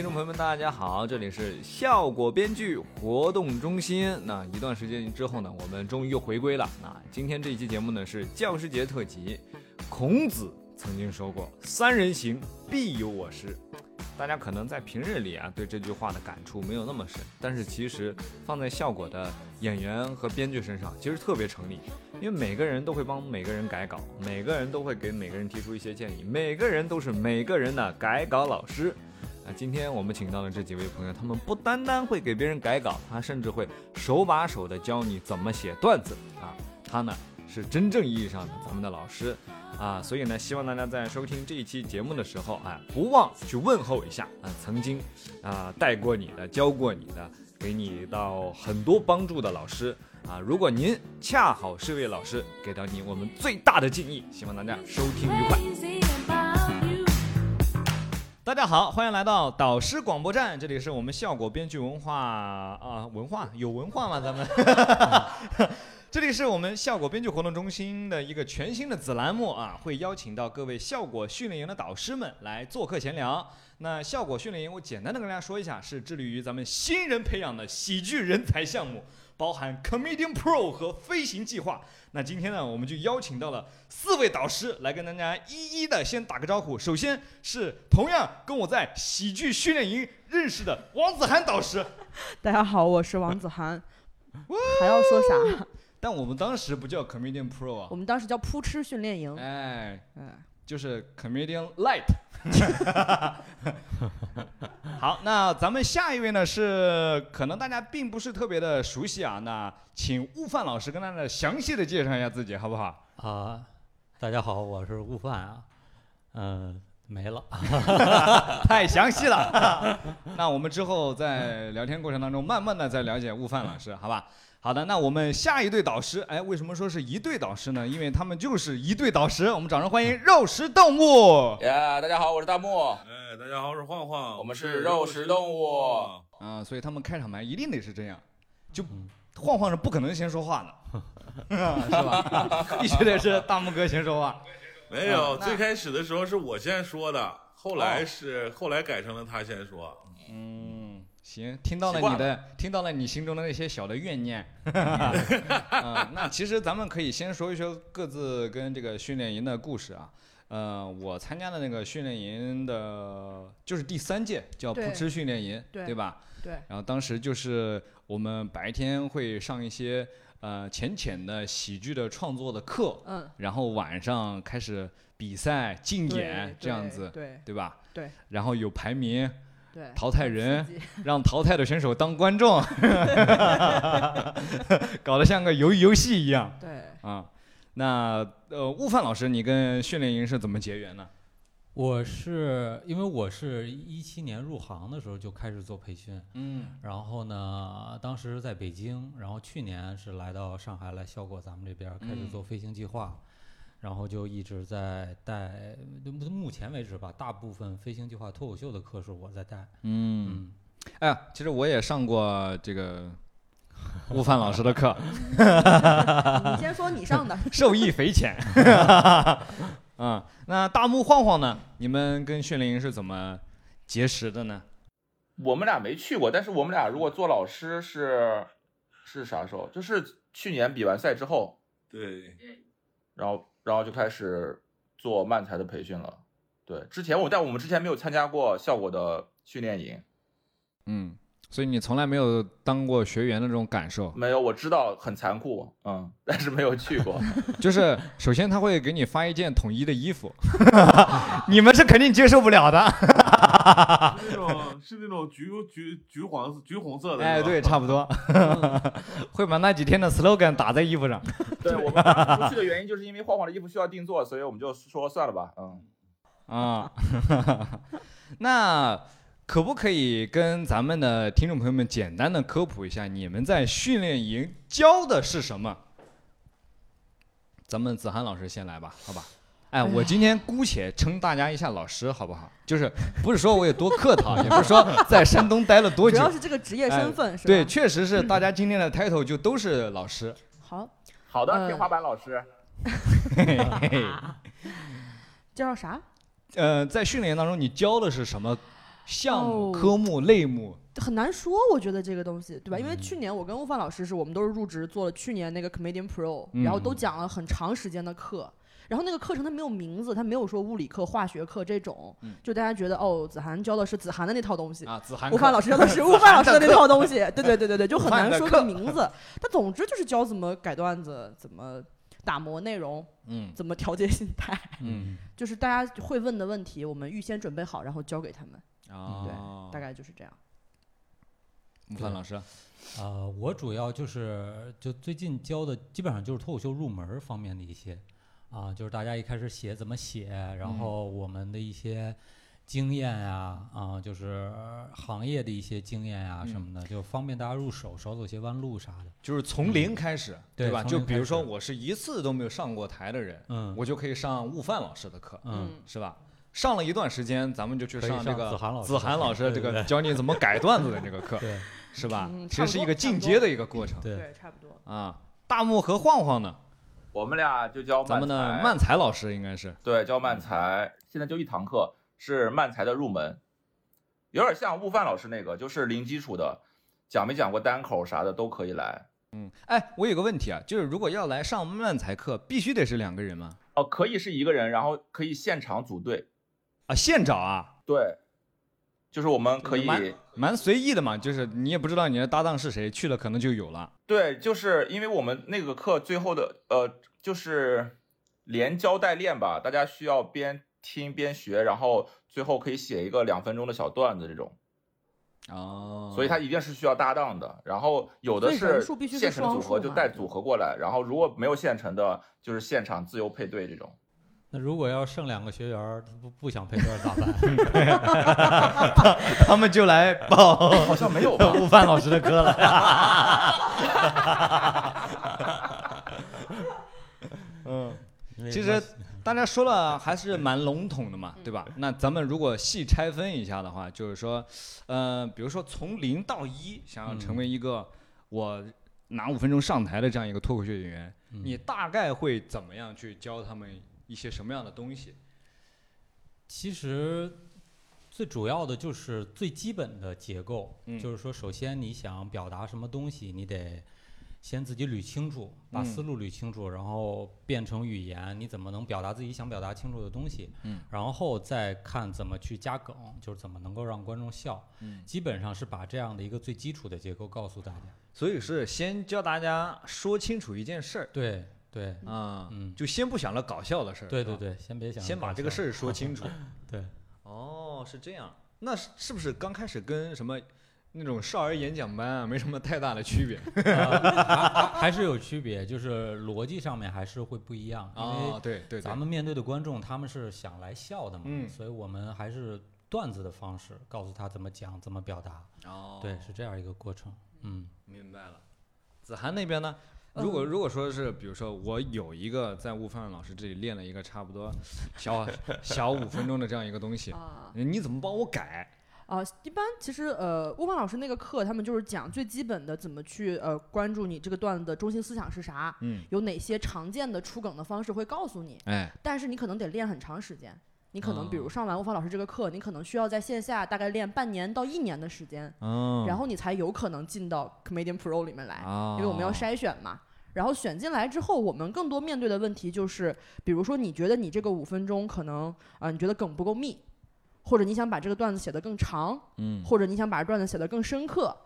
听众朋友们，大家好，这里是效果编剧活动中心。那一段时间之后呢，我们终于又回归了。那今天这一期节目呢是教师节特辑。孔子曾经说过：“三人行，必有我师。”大家可能在平日里啊对这句话的感触没有那么深，但是其实放在效果的演员和编剧身上，其实特别成立。因为每个人都会帮每个人改稿，每个人都会给每个人提出一些建议，每个人都是每个人的改稿老师。今天我们请到的这几位朋友，他们不单单会给别人改稿，他甚至会手把手的教你怎么写段子啊。他呢是真正意义上的咱们的老师啊，所以呢，希望大家在收听这一期节目的时候，哎，不忘去问候一下啊，曾经啊带过你的、教过你的、给你到很多帮助的老师。啊，如果您恰好是位老师，给到您我们最大的敬意，希望大家收听愉快。大家好，欢迎来到导师广播站，这里是我们效果编剧文化啊，文化有文化吗？咱们，这里是我们效果编剧活动中心的一个全新的子栏目啊，会邀请到各位效果训练营的导师们来做客闲聊。那效果训练营，我简单的跟大家说一下，是致力于咱们新人培养的喜剧人才项目。包含 Comedian Pro 和飞行计划。那今天呢，我们就邀请到了四位导师来跟大家一一的先打个招呼。首先是同样跟我在喜剧训练营认识的王子涵导师。大家好，我是王子涵。还要说啥？但我们当时不叫 Comedian Pro 啊，我们当时叫扑哧训练营。哎，哎，就是 Comedian Light。好，那咱们下一位呢是可能大家并不是特别的熟悉啊，那请悟饭老师跟大家详细的介绍一下自己，好不好？啊，大家好，我是悟饭啊，嗯，没了，太详细了。那我们之后在聊天过程当中，慢慢的再了解悟饭老师，好吧？好的，那我们下一对导师，哎，为什么说是一对导师呢？因为他们就是一对导师。我们掌声欢迎肉食动物。呀，大家好，我是大木。哎，大家好，我是晃晃。我们是肉食动物。啊，所以他们开场白一定得是这样，就晃晃是不可能先说话的，是吧？必须得是大木哥先说话。没有，最开始的时候是我先说的，后来是后来改成了他先说。嗯。行，听到了你的，听到了你心中的那些小的怨念。啊，那其实咱们可以先说一说各自跟这个训练营的故事啊。呃，我参加的那个训练营的，就是第三届叫扑哧训练营，对吧？对。然后当时就是我们白天会上一些呃浅浅的喜剧的创作的课，嗯。然后晚上开始比赛竞演这样子，对对吧？对。然后有排名。对，淘汰人，让淘汰的选手当观众 搞得像个游游戏一样。对，啊，那呃，悟饭老师，你跟训练营是怎么结缘呢？我是因为我是一七年入行的时候就开始做培训，嗯，然后呢，当时在北京，然后去年是来到上海来效果咱们这边开始做飞行计划。然后就一直在带，目前为止吧，大部分飞行计划脱口秀的课是我在带。嗯，哎呀，其实我也上过这个悟饭老师的课。你先说你上的，受益匪浅。嗯，那大木晃晃呢？你们跟训练营是怎么结识的呢？我们俩没去过，但是我们俩如果做老师是是啥时候？就是去年比完赛之后。对。然后。然后就开始做漫才的培训了，对，之前我但我们之前没有参加过效果的训练营，嗯，所以你从来没有当过学员的这种感受？没有，我知道很残酷，嗯，但是没有去过。就是首先他会给你发一件统一的衣服，你们是肯定接受不了的。那种是那种橘橘橘黄橘红色的，哎，对，差不多。会把那几天的 slogan 打在衣服上。对我们不去的原因，就是因为晃晃的衣服需要定做，所以我们就说算了吧。嗯，啊，那可不可以跟咱们的听众朋友们简单的科普一下，你们在训练营教的是什么？咱们子涵老师先来吧，好吧？哎，我今天姑且称大家一下老师，好不好？就是不是说我有多客套，也不是说在山东待了多久，主要是这个职业身份是吧？对，确实是大家今天的 title 就都是老师。好。好的，天花板老师。介绍啥？呃，在训练营当中，你教的是什么项目、哦。科目、类目，很难说，我觉得这个东西，对吧？因为嗯。去年我跟悟饭老师是我们都是入职做了去年那个 Comedian Pro，、嗯。然后都讲了很长时间的课。然后那个课程它没有名字，它没有说物理课、化学课这种，嗯。就大家觉得哦，子涵教的是子涵的那套东西，啊，子涵悟课老师教的是 悟饭老师的那套东西，对对对对对，就 很难说个名字。但总之就是教怎么改段子，怎么打磨内容，嗯怎么调节心态，嗯。就是大家会问的问题，我们预先准备好，然后交给他们，啊，对大概就是这样。悟饭老师，啊，我主要就是就最近教的基本上就是脱口秀入门方面的一些，啊，就是大家一开始写怎么写，然嗯后我们的一些经验啊，啊，就是行业的一些经验啊什嗯么的，就方便大家入手，少走些弯路啥的。就是从零开始，吧？对吧就比如说我是一次都没有上过台的人，嗯我就可以上悟饭老师的课，嗯，是吧？上了一段时间，咱们就去上上这个子涵老师子涵老师这个教你怎么改段子的这个课，对是吧嗯？其实是一个进阶的一个过程对，差不多。啊。大木和晃晃呢？我们俩就教咱们的漫才老师应该是，对，教漫才，现在就一堂课是漫才的入门，有点像悟饭老师那个，就是零基础的，讲没讲过单口啥的都可以来。嗯，哎，我有个问题啊，就是如果要来上漫才课，必须得是两个人吗？哦，可以是一个人，然后可以现场组队。啊，现找啊，对，就是我们可以，蛮蛮随意的嘛，就是你也不知道你的搭档是谁，去了可能就有了。对，就是因为我们那个课最后的呃，就是连教带练吧，大家需要边听边学，然后最后可以写一个两分钟的小段子这种。哦所以它一定是需要搭档的。然后有的是现成的组合就带组合过来，然后如果没有现成的，就是现场自由配对这种。那如果要剩两个学员儿，他不不想配对儿咋办？他们就来报 好像没有吧？悟饭老师的课了。嗯，其实大家说了还是蛮笼统的嘛，对吧？那咱们如果细拆分一下的话，就是说，呃，比如说从零到一，想要成为一个我拿五分钟上台的这样一个脱口秀演员，嗯你大概会怎么样去教他们一些什么样的东西？其实最主要的就是最基本的结构，嗯就是说，首先你想表达什么东西，你得先自己捋清楚，把嗯思路捋清楚，然后变成语言，你怎么能表达自己想表达清楚的东西，嗯然后再看怎么去加梗，就是怎么能够让观众笑，嗯，基本上是把这样的一个最基础的结构告诉大家。所以是先教大家说清楚一件事儿对对，啊，嗯，就先不想了搞笑的事儿，对对对，先别想先把这个事儿说清楚。对，哦，是这样，那是是不是刚开始跟什么那种少儿演讲班啊没什么太大的区别？呃还是有区别，就是逻辑上面还是会不一样，因为哦，对对对，咱们面对的观众他们是想来笑的嘛，嗯所以我们还是段子的方式告诉他怎么讲、怎么表达，哦，对，是这样一个过程。嗯，明白了。子涵那边呢？如果如果说是，比如说我有一个在悟饭老师这里练了一个差不多小 小五分钟的这样一个东西，啊你怎么帮我改？啊，一般其实呃，悟饭老师那个课，他们就是讲最基本的怎么去呃关注你这个段子的中心思想是啥，嗯，有哪些常见的出梗的方式会告诉你，哎，但是你可能得练很长时间。你可能比如哦上完吴芳老师这个课，你可能需要在线下大概练半年到一年的时间，哦，然后你才有可能进到 Comedian Pro 里面来。哦，因为我们要筛选嘛。然后选进来之后，我们更多面对的问题就是，比如说你觉得你这个五分钟可能啊、你觉得梗不够密，或者你想把这个段子写得更长，嗯，或者你想把段子写得更深刻。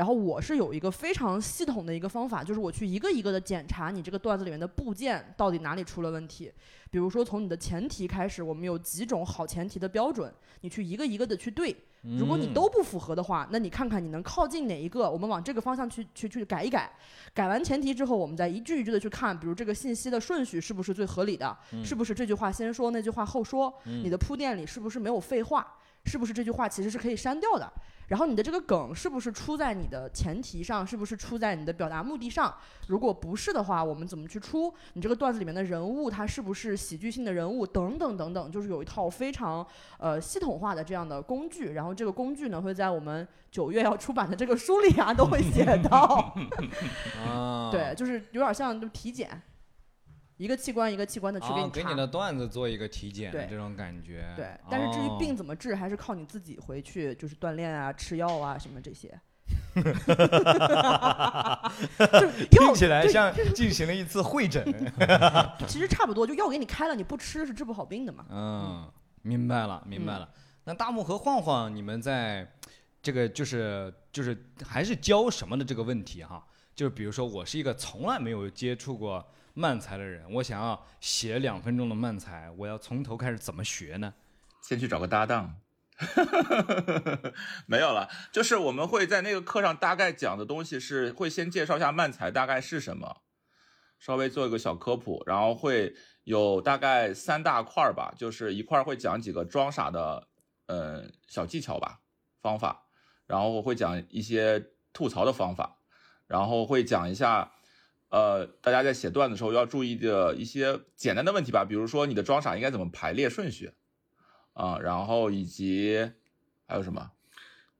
然后我是有一个非常系统的一个方法，就是我去一个一个的检查你这个段子里面的部件到底哪里出了问题。比如说从你的前提开始，我们有几种好前提的标准，你去一个一个的去对。如果你嗯都不符合的话，那你看看你能靠近哪一个，我们往这个方向去去去改一改。改完前提之后，我们再一句一句的去看，比如这个信息的顺序是不是最合理的，嗯是不是这句话先说，那句话后说，嗯你的铺垫里是不是没有废话，是不是这句话其实是可以删掉的。然后你的这个梗是不是出在你的前提上，是不是出在你的表达目的上？如果不是的话，我们怎么去出？你这个段子里面的人物，他是不是喜剧性的人物？等等等等，就是有一套非常呃系统化的这样的工具。然后这个工具呢，会在我们九月要出版的这个书里啊，都会写到。啊，对，就是有点像就体检。一个器官一个器官的去给啊，你查。给你的段子做一个体检，这种感觉。对，但是至于哦病怎么治，还是靠你自己回去就是锻炼啊、吃药啊什么这些。就是听起来像进行了一次会诊。其实差不多，就药给你开了，你不吃是治不好病的嘛。嗯，明白了，明白了。那大木和晃晃，你们在这个就是就是还是教什么的这个问题哈？就是比如说，我是一个从来没有接触过慢才的人，我想要写两分钟的慢才，我要从头开始怎么学呢？先去找个搭档。没有了，就是我们会在那个课上大概讲的东西是会先介绍一下慢才大概是什么，稍微做一个小科普，然后会有大概三大块儿吧，就是一块儿会讲几个装傻的呃小技巧吧方法，然后我会讲一些吐槽的方法，然后会讲一下呃大家在写段子的时候要注意的一些简单的问题吧，比如说你的装傻应该怎么排列顺序。啊、然后以及还有什么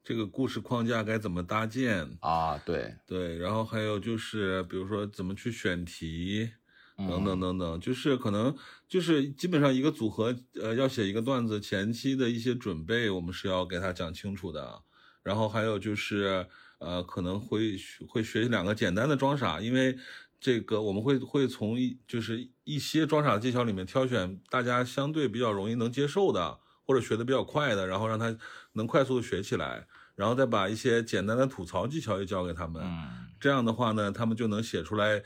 这个故事框架该怎么搭建？啊？对，对，然后还有就是，比如说怎么去选题，嗯等等等等，就是可能就是基本上一个组合，呃，要写一个段子前期的一些准备，我们是要给他讲清楚的。然后还有就是，呃，可能会会学两个简单的装傻，因为这个我们会会从一就是一些装傻技巧里面挑选大家相对比较容易能接受的，或者学的比较快的，然后让他能快速的学起来，然后再把一些简单的吐槽技巧也教给他们。嗯这样的话呢，他们就能写出来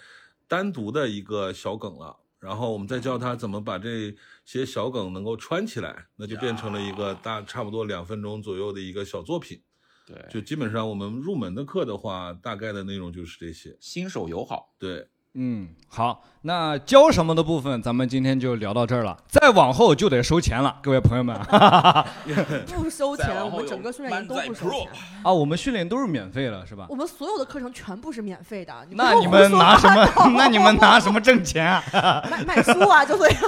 单独的一个小梗了。然后我们再教他怎么把这些小梗能够串起来，那就变成了一个大差不多两分钟左右的一个小作品。对，就基本上我们入门的课的话，大概的内容就是这些。新手友好。对，嗯，好，那教什么的部分，咱们今天就聊到这儿了。再往后就得收钱了，各位朋友们 不收钱，我们整个训练营都不收钱，啊！我们训练都是免费的，是吧？我们所有的课程全部是免费的。你那你们拿什么？那你们拿什么挣钱啊？卖卖书啊？就这样。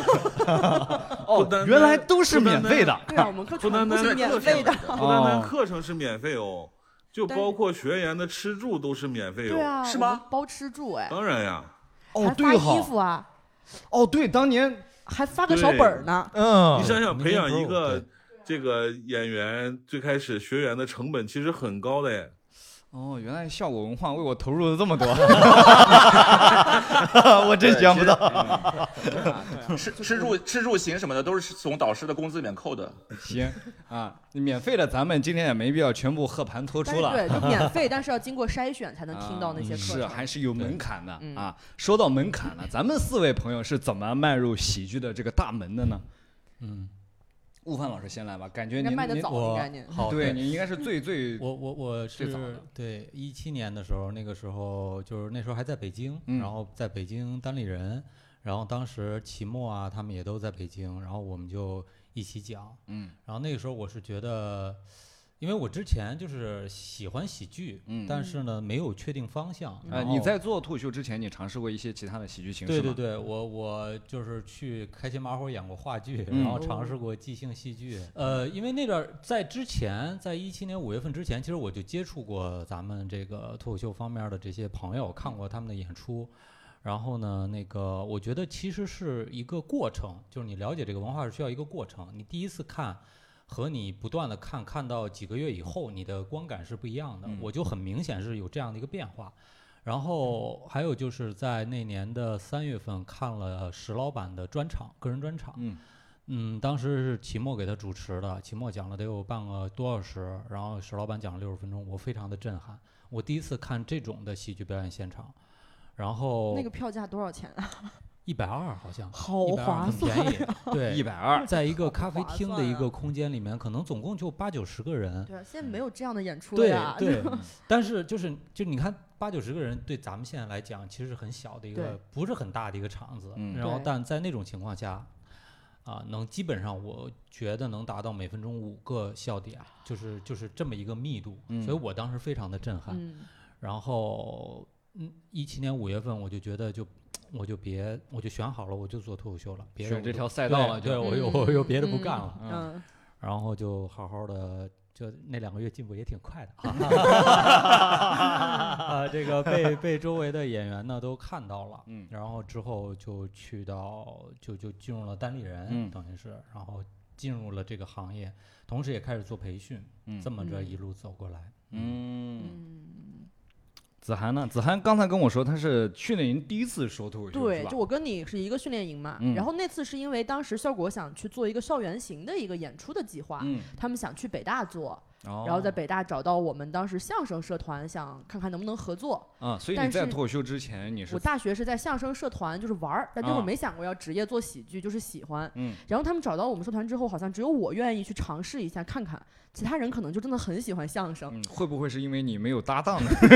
哦原来都是免费的。对啊，我们课不单单全部是免费的。不单单哦课程是免费哦，就包括学员的吃住都是免费哦。是吗包吃住哎，当然呀，哦，还发衣服啊，哦，对，当年，还发个小本儿呢。嗯你想想，培养一个这个演员，最开始学员的成本其实很高的耶。哦，原来效果文化为我投入了这么多，我真想不到。吃吃住吃住行什么的都是从导师的工资里面扣的。行啊，免费的咱们今天也没必要全部和盘托出了。对，就免费，但是要经过筛选才能听到那些课程。是还是有门槛的嗯啊。说到门槛了，咱们四位朋友是怎么迈入喜剧的这个大门的呢？嗯，悟饭老师先来吧，感觉应该您您卖的早，应我。好对你应该是 最最我我我是最早的对一七年的时候，那个时候就是那时候还在北京，嗯然后在北京单立人，然后当时齐墨啊他们也都在北京，然后我们就一起讲，嗯然后那个时候我是觉得，因为我之前就是喜欢喜剧，嗯但是呢没有确定方向。呃，然后你在做脱口秀之前，你尝试过一些其他的喜剧形式吗？对对对，我我就是去开心麻花演过话剧，嗯然后尝试过即兴戏剧。呃，因为那边在之前，在一七年五月份之前，其实我就接触过咱们这个脱口秀方面的这些朋友，看过他们的演出。然后呢，那个我觉得其实是一个过程，就是你了解这个文化是需要一个过程。你第一次看和你不断的看，看到几个月以后，你的观感是不一样的。嗯我就很明显是有这样的一个变化。然后还有就是在那年的三月份看了石老板的专场，个人专场。嗯嗯，当时是齐墨给他主持的，齐墨讲了得有半个多小时，然后石老板讲了六十分钟，我非常的震撼。我第一次看这种的喜剧表演现场，然后那个票价多少钱啊？一百二好像，好120很划算便宜。对，一百二，在一个咖啡厅的一个空间里面，可能总共就八九十个人。对啊，现在没有这样的演出了对呀。对，但是就是就你看八九十个人，对咱们现在来讲，其实是很小的一个，不是很大的一个场子。嗯然后但在那种情况下，啊，能基本上我觉得能达到每分钟五个笑点，就是就是这么一个密度，嗯所以我当时非常的震撼。嗯，然后嗯，一七年五月份我就觉得就。我就别，我就选好了，我就做脱口秀了，别选这条赛道了对对，我又嗯我又别的不嗯干了，嗯嗯，然后就好好的就那两个月进步也挺快的啊，啊，这个被被周围的演员呢都看到了，嗯。然后之后就去到就就进入了单立人，嗯等于是，然后进入了这个行业，同时也开始做培训，嗯这么着嗯一路走过来，嗯，嗯，子涵呢？子涵刚才跟我说他是训练营第一次说脱口秀，对，就我跟你是一个训练营嘛，嗯。然后那次是因为当时效果想去做一个校园型的一个演出的计划，嗯，他们想去北大做，然然后在北大找到我们当时相声社团，想看看能不能合作。啊，所以你但是在脱口秀之前你是我大学是在相声社团，就是玩儿，但那会啊儿没想过要职业做喜剧，就是喜欢。嗯然后他们找到我们社团之后，好像只有我愿意去尝试一下看看，其他人可能就真的很喜欢相声。嗯，会不会是因为你没有搭档呢？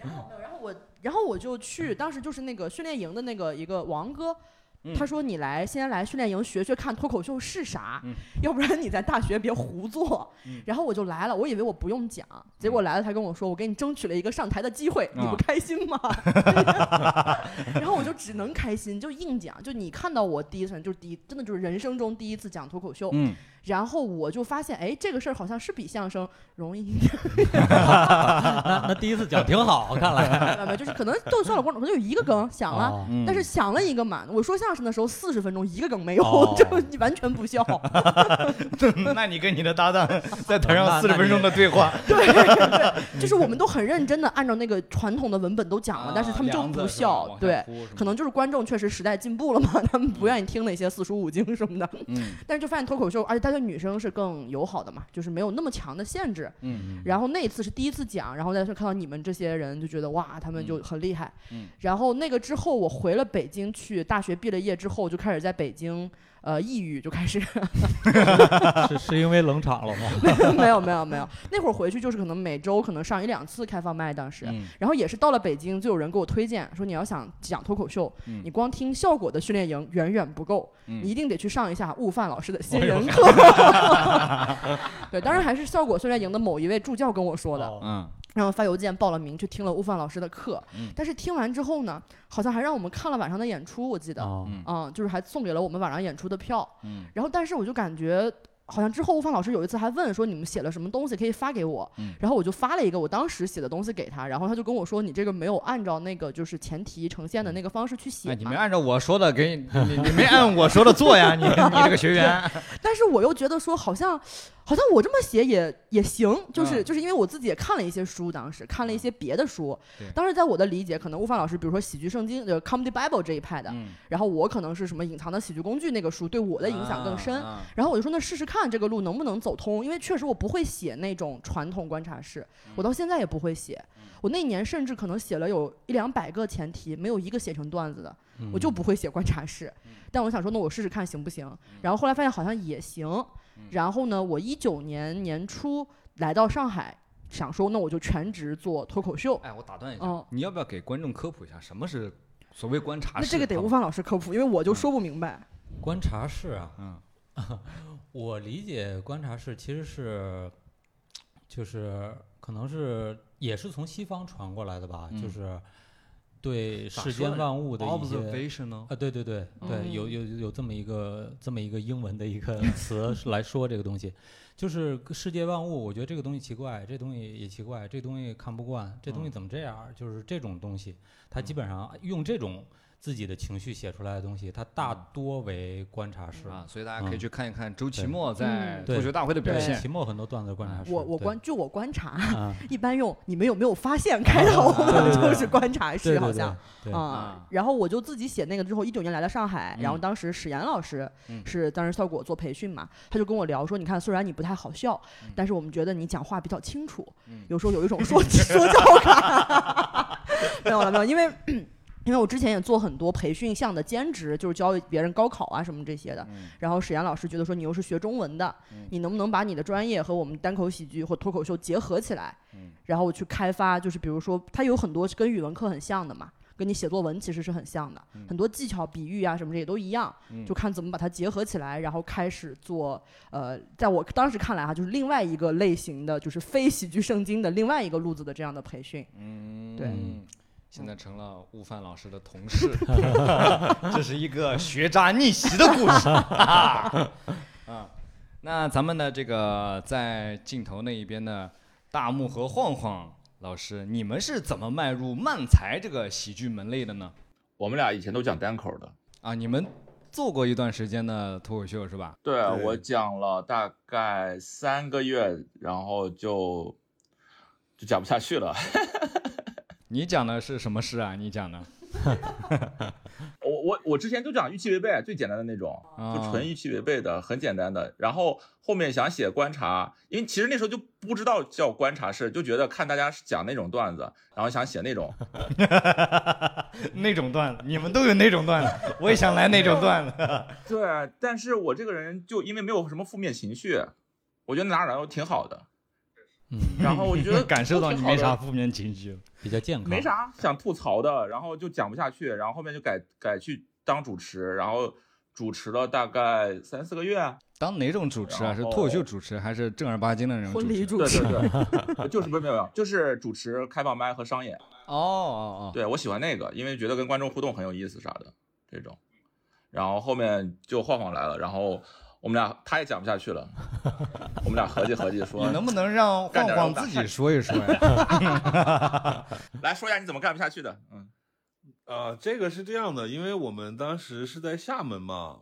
然后然后我然后我就去，当时就是那个训练营的那个一个王哥。他说：“你来，先来训练营学学看脱口秀是啥，嗯 要不然你在大学别胡做。嗯 然后我就来了，我以为我不用讲，结果来了，他跟我说：“我给你争取了一个上台的机会，你不啊开心吗？” 然后我就只能开心，就硬讲。就你看到我第一次，就是第一，真的就是人生中第一次讲脱口秀。嗯，然后我就发现，哎，这个事儿好像是比相声容易一点。那那第一次讲挺好，看来，没有就是可能逗笑了观众，可能有一个梗想了。哦嗯但是想了一个嘛，我说相声的时候四十分钟一个梗没有，哦 就你完全不笑。那你跟你的搭档在台上四十分钟的对话，对对，就是我们都很认真的按照那个传统的文本都讲了，但是他们就不笑对，可能就是观众确实时代进步了嘛，他们不愿意听那些四书五经什么的。嗯但是就发现脱口秀，而且他对女生是更友好的嘛，就是没有那么强的限制。嗯然后那一次是第一次讲，然后再去看到你们这些人，就觉得哇，他们就很厉害。嗯然后那个之后，我回了北京去，大学毕了业之后，就开始在北京，呃，抑郁就开始。是是因为冷场了吗？没有没有没有，那会儿回去就是可能每周可能上一两次开放麦，当时。嗯然后也是到了北京，就有人给我推荐说，你要想讲脱口秀，嗯你光听效果的训练营远远不够，嗯你一定得去上一下悟饭老师的新人课。对，当然还是效果训练营的某一位助教跟我说的。哦嗯然后发邮件报了名去听了悟饭老师的课，嗯但是听完之后呢，好像还让我们看了晚上的演出，我记得，哦嗯嗯，就是还送给了我们晚上演出的票。嗯然后，但是我就感觉。好像之后悟饭老师有一次还问说你们写了什么东西可以发给我，嗯然后我就发了一个我当时写的东西给他，然后他就跟我说你这个没有按照那个就是前提呈现的那个方式去写哎，你没按照我说的给你，你你没按我说的做呀，你 你这个学员，但是我又觉得说好像好像我这么写也也行，就是、嗯。就是因为我自己也看了一些书，当时看了一些别的书。对，当时在我的理解，可能悟饭老师比如说喜剧圣经就是 Comedy Bible 这一派的，嗯，然后我可能是什么隐藏的喜剧工具那个书对我的影响更深。啊然后我就说那试试看这个路能不能走通，因为确实我不会写那种传统观察式，我到现在也不会写。我那年甚至可能写了有一两百个前提，没有一个写成段子的，我就不会写观察式。但我想说，那我试试看行不行？然后后来发现好像也行。然后呢，我一九年年初来到上海，想说那我就全职做脱口秀。哎，我打断一下嗯，你要不要给观众科普一下什么是所谓观察式？那这个得吴凡老师科普，因为我就说不明白。观察室啊，嗯 我理解观察室其实是，就是可能是也是从西方传过来的吧，嗯就是对世间万物的一些。observation 呢？啊，对对对对，有嗯有有这么一个这么一个英文的一个 词来说这个东西，就是世界万物，我觉得这个东西奇怪，这东西也奇怪，这东西看不惯，这东西嗯怎么这样？就是这种东西，它基本上用这种自己的情绪写出来的东西，它大多为观察式。啊，所以大家可以嗯去看一看周奇墨在嗯脱口秀大会的表对现。奇墨很多段子观察式，我我观据我观察，啊，一般用你们有没有发现开头对对 对就是观察对式，好像对，啊啊。然后我就自己写那个之后，一九年来到上海，然后嗯当时史岩老师嗯是当时效果做培训嘛，他就跟我聊说，你看虽然你不太好笑嗯，但是我们觉得你讲话比较清楚嗯，有时候有一种说 说教感。没有了没有，因为。因为我之前也做很多培训项的兼职，就是教别人高考啊什么这些的。嗯然后史岩老师觉得说，你又是学中文的，嗯你能不能把你的专业和我们单口喜剧或脱口秀结合起来？嗯然后去开发，就是比如说，它有很多是跟语文课很像的嘛，跟你写作文其实是很像的，嗯很多技巧、比喻啊什么这也都一样，嗯就看怎么把它结合起来，然后开始做。呃，在我当时看来哈，就是另外一个类型的，就是非喜剧圣经的另外一个路子的这样的培训。嗯，对现在成了悟饭老师的同事，这是一个学渣逆袭的故事 啊！啊那咱们的这个在镜头那一边的大木和晃晃老师，你们是怎么迈入漫才这个喜剧门类的呢？我们俩以前都讲单口的，啊，你们做过一段时间的脱口秀是吧？对对我讲了大概三个月，然后就就讲不下去了。你讲的是什么诗啊？你讲的 我我我之前就讲预期违背，最简单的那种，啊就纯预期违背的，很简单的。然后后面想写观察，因为其实那时候就不知道叫观察式，就觉得看大家讲那种段子，然后想写那种。那种段子，你们都有那种段子，我也想来那种段子。对，但是我这个人就因为没有什么负面情绪，我觉得哪儿哪都挺好的。嗯，然后我就觉得 感受到你没啥负面情绪。比较健康。没啥想吐槽的，然后就讲不下去，然后后面就改改去当主持，然后主持了大概三四个月。当哪种主持啊？是脱口秀主持还是正儿八经的那种婚礼主主持对对对，就是不是没有没有，就是主持开放麦和商演。哦哦哦，对我喜欢那个，因为觉得跟观众互动很有意思啥的这种。然后后面就晃晃来了，然后我们俩他也讲不下去了，我们俩合计合计说你，能不能让晃晃自己说一说呀？来说一下你怎么干不下去的？嗯，啊，这个是这样的，因为我们当时是在厦门嘛，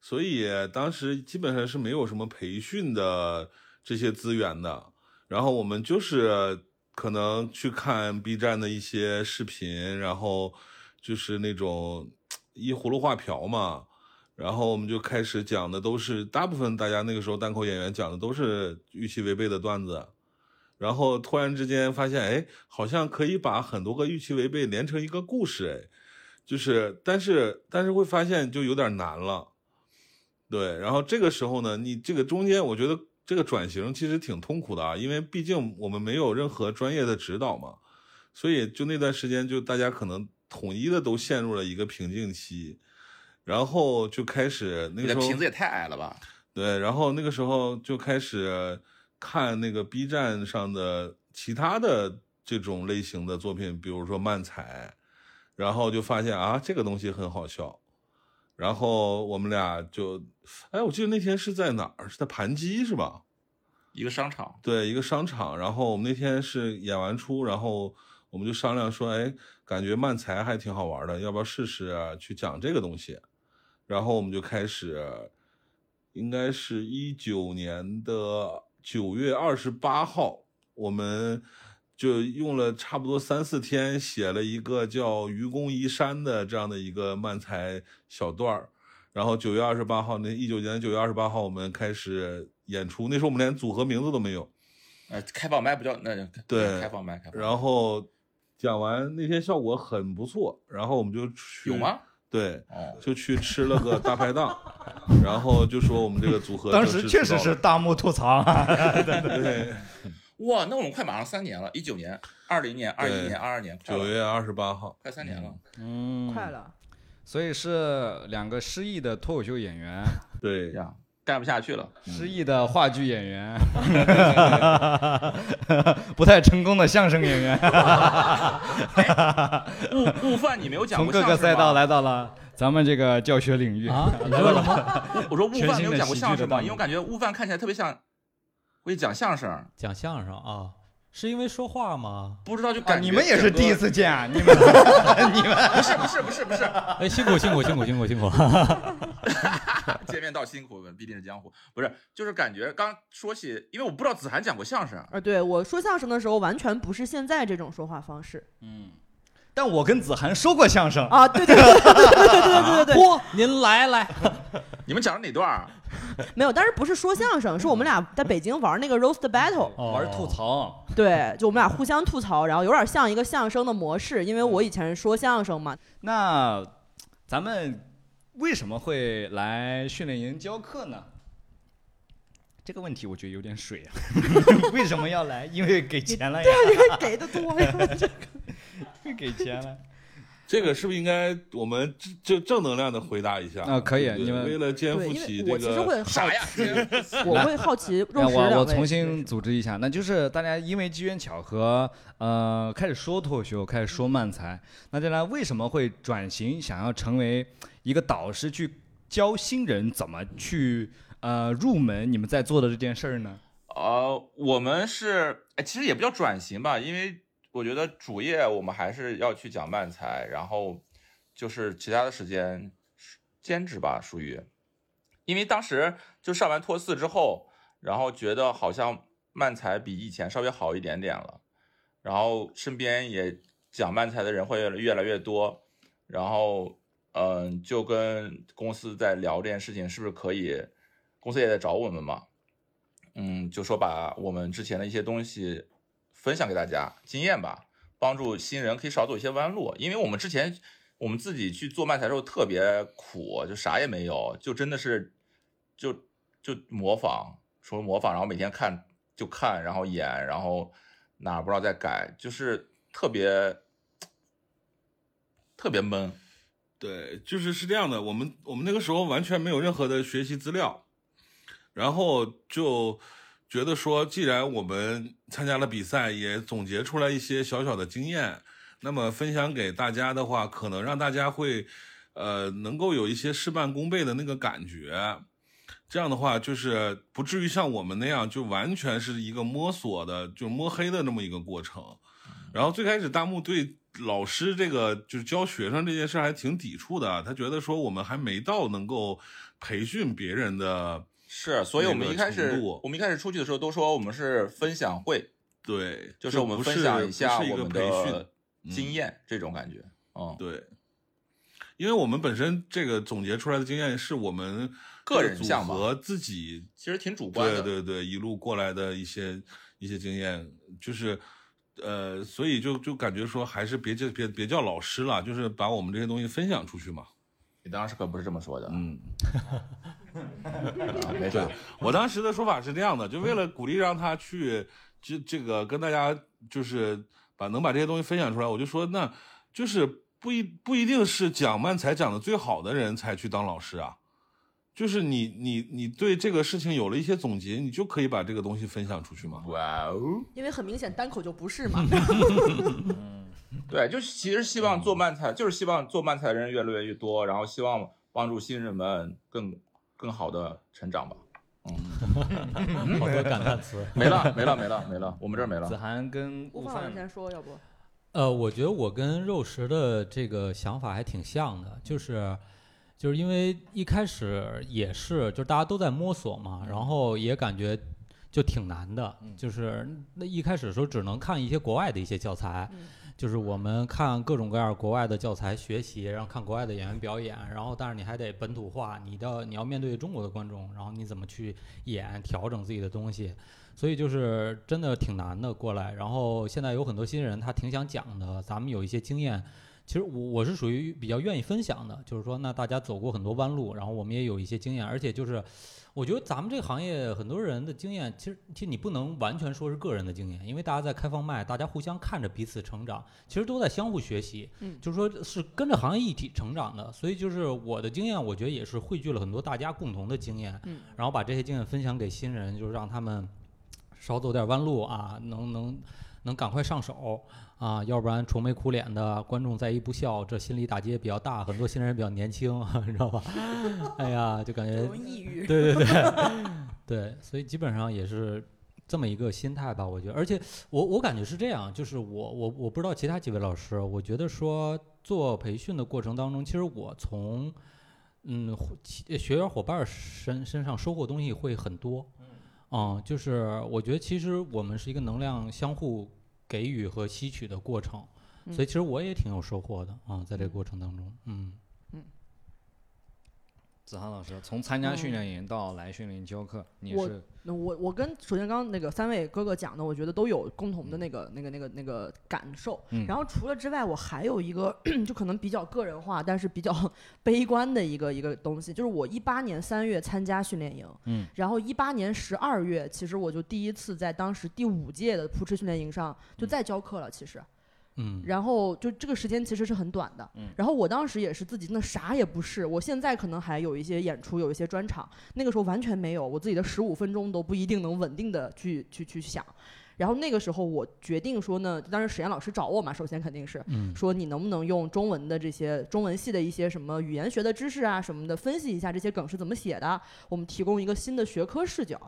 所以当时基本上是没有什么培训的这些资源的。然后我们就是可能去看 B 站的一些视频，然后就是那种依葫芦画瓢嘛。然后我们就开始讲的都是大部分大家那个时候单口演员讲的都是预期违背的段子，然后突然之间发现，哎，好像可以把很多个预期违背连成一个故事，哎，就是，但是但是会发现就有点难了，对。然后这个时候呢，你这个中间，我觉得这个转型其实挺痛苦的啊，因为毕竟我们没有任何专业的指导嘛，所以就那段时间，就大家可能统一的都陷入了一个瓶颈期，然后就开始那个时候瓶子也太矮了吧？对，然后那个时候就开始看那个 B 站上的其他的这种类型的作品，比如说漫才，然后就发现啊，这个东西很好笑。然后我们俩就，哎，我记得那天是在哪儿？是在盘鸡是吧？一个商场，对，一个商场。然后我们那天是演完出，然后我们就商量说，哎，感觉漫才还挺好玩的，要不要试试啊？去讲这个东西。然后我们就开始，应该是一九年的九月二十八号，我们就用了差不多三四天写了一个叫《愚公移山》的这样的一个漫才小段儿。然后九月二十八号，那一九年九月二十八号，我们开始演出。那时候我们连组合名字都没有。呃，开放麦不叫那就对开放麦，开放麦然后讲完那天效果很不错，然后我们就去有吗？对，哦，就去吃了个大排档，然后就说我们这个组合当时确实是大幕吐槽啊。对哇，那我们快马上三年了，一九年、二零年、二一年、二二年，九月二十八号，快三年了。嗯快。了。所以是两个失意的脱口秀演员，对这，样干不下去了，失意的话剧演员，不太成功的相声演员，悟悟饭你没有讲从过各个赛道来到了咱们这个教学领域啊，你说什么？我说悟饭没有讲过相声吗？因为我感觉悟饭看起来特别像会讲相声，讲相声啊？是因为说话吗？不知道就啊，感觉你们也是第一，次见啊，你们 你们不是不是不是不是，哎，辛苦辛苦辛苦辛苦辛苦。见面道辛苦，必定是江湖。不是，就是感觉刚说起，因为我不知道子涵讲过相声，啊，对我说相声的时候，完全不是现在这种说话方式嗯，但我跟子涵说过相声，啊！对对对对对对对对对，嚯，您来来，你们讲的哪段儿？没有，但是不是说相声，是我们俩在北京玩那个 roast battle，哦。玩吐槽，对，就我们俩互相吐槽，然后有点像一个相声的模式，因为我以前说相声嘛，那咱们为什么会来训练营教课呢？这个问题我觉得有点水啊，为什么要来？因为给钱了呀，因为给的多 给钱了。这个是不是应该我们正正能量的回答一下啊可以你们为了肩，负起这为我其实个会好啥呀？我会好奇肉那我重新组织一下，那就是大家因为机缘巧合，呃，开始说脱口秀，开始说漫才。那大家为什么会转型，想要成为一个导师，去教新人怎么去呃入门你们在做的这件事儿呢？呃，我们是，哎，其实也不叫转型吧，因为我觉得主业我们还是要去讲漫才，然后就是其他的时间兼职吧，属于。因为当时就上完托四之后，然后觉得好像漫才比以前稍微好一点点了，然后身边也讲漫才的人会越来越多，然后嗯，就跟公司在聊这件事情，是不是可以？公司也在找我们嘛。嗯，就说把我们之前的一些东西分享给大家，经验吧，帮助新人可以少走一些弯路。因为我们之前我们自己去做漫才的时候特别苦，就啥也没有，就真的是就就模仿，说模仿，然后每天看就看，然后演，然后哪不知道再改，就是特别特别闷。对，就是是这样的，我们我们那个时候完全没有任何的学习资料。然后就觉得说，既然我们参加了比赛，也总结出来一些小小的经验，那么分享给大家的话，可能让大家会，呃，能够有一些事半功倍的那个感觉。这样的话，就是不至于像我们那样，就完全是一个摸索的，就摸黑的那么一个过程。然后最开始大木对老师这个就是教学生这件事还挺抵触的，他觉得说我们还没到能够培训别人的。是，所以我们一开始，我们一开始出去的时候都说我们是分享会，对，就是我们分享一下我们的经验，这种感觉，嗯，对，因为我们本身这个总结出来的经验是我们个人组合自己，其实挺主观的，对对对，一路过来的一些一些经验，就是呃，所以就就感觉说还是别叫别别叫老师了，就是把我们这些东西分享出去嘛。你当时可不是这么说的，嗯。没事，我当时的说法是这样的，就为了鼓励让他去，这这个跟大家就是把能把这些东西分享出来，我就说，那就是不一不一定是讲漫才讲的最好的人才去当老师啊，就是你你你对这个事情有了一些总结，你就可以把这个东西分享出去嘛。哇哦，因为很明显单口就不是嘛。对，就是其实希望做漫才，就是希望做漫才的人越来越多，然后希望帮助新人们更。更好的成长吧，嗯，好多感叹词，没了没了没了没了，我们这儿没了。子涵跟悟饭先说，要不？呃，我觉得我跟肉食的这个想法还挺像的，就是，就是因为一开始也是，就是大家都在摸索嘛，然后也感觉就挺难的，就是那一开始的时候只能看一些国外的一些教材。就是我们看各种各样国外的教材学习，然后看国外的演员表演，然后但是你还得本土化，你的你要面对中国的观众，然后你怎么去演调整自己的东西，所以就是真的挺难的过来。然后现在有很多新人，他挺想讲的，咱们有一些经验。其实我我是属于比较愿意分享的，就是说，那大家走过很多弯路，然后我们也有一些经验，而且就是，我觉得咱们这个行业很多人的经验，其实其实你不能完全说是个人的经验，因为大家在开放麦，大家互相看着彼此成长，其实都在相互学习，嗯，就是说是跟着行业一体成长的，所以就是我的经验，我觉得也是汇聚了很多大家共同的经验，嗯，然后把这些经验分享给新人，就是让他们少走点弯路啊，能能能赶快上手。啊，要不然愁眉苦脸的观众再一不笑，这心理打击也比较大。很多新人比较年轻，你知道吧？哎呀，就感觉抑郁。对对对，对，所以基本上也是这么一个心态吧。我觉得，而且我我感觉是这样，就是我我我不知道其他几位老师，我觉得说做培训的过程当中，其实我从嗯学员伙伴身身上收获东西会很多。嗯，就是我觉得其实我们是一个能量相互。给予和吸取的过程，所以其实我也挺有收获的啊，在这个过程当中，嗯嗯。子涵老师，从参加训练营到来训练营教课，你是？那我我跟首先刚刚那个三位哥哥讲的，我觉得都有共同的那个那个那个那个感受。然后除了之外，我还有一个 就可能比较个人化，但是比较 悲观的一个一个东西，就是我一八年三月参加训练营，嗯，然后一八年十二月，其实我就第一次在当时第五届的扑哧训练营上就再教课了，其实。嗯，然后就这个时间其实是很短的，嗯，然后我当时也是自己那啥也不是，我现在可能还有一些演出，有一些专场，那个时候完全没有，我自己的十五分钟都不一定能稳定的去去去想，然后那个时候我决定说呢，当时史岩老师找我嘛，首先肯定是嗯说你能不能用中文的这些中文系的一些什么语言学的知识啊什么的，分析一下这些梗是怎么写的，我们提供一个新的学科视角。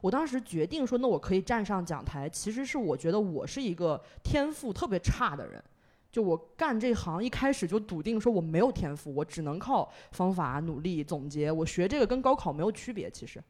我当时决定说，那我可以站上讲台，其实是我觉得我是一个天赋特别差的人。就我干这行一开始就笃定说我没有天赋，我只能靠方法、努力、总结。我学这个跟高考没有区别，其实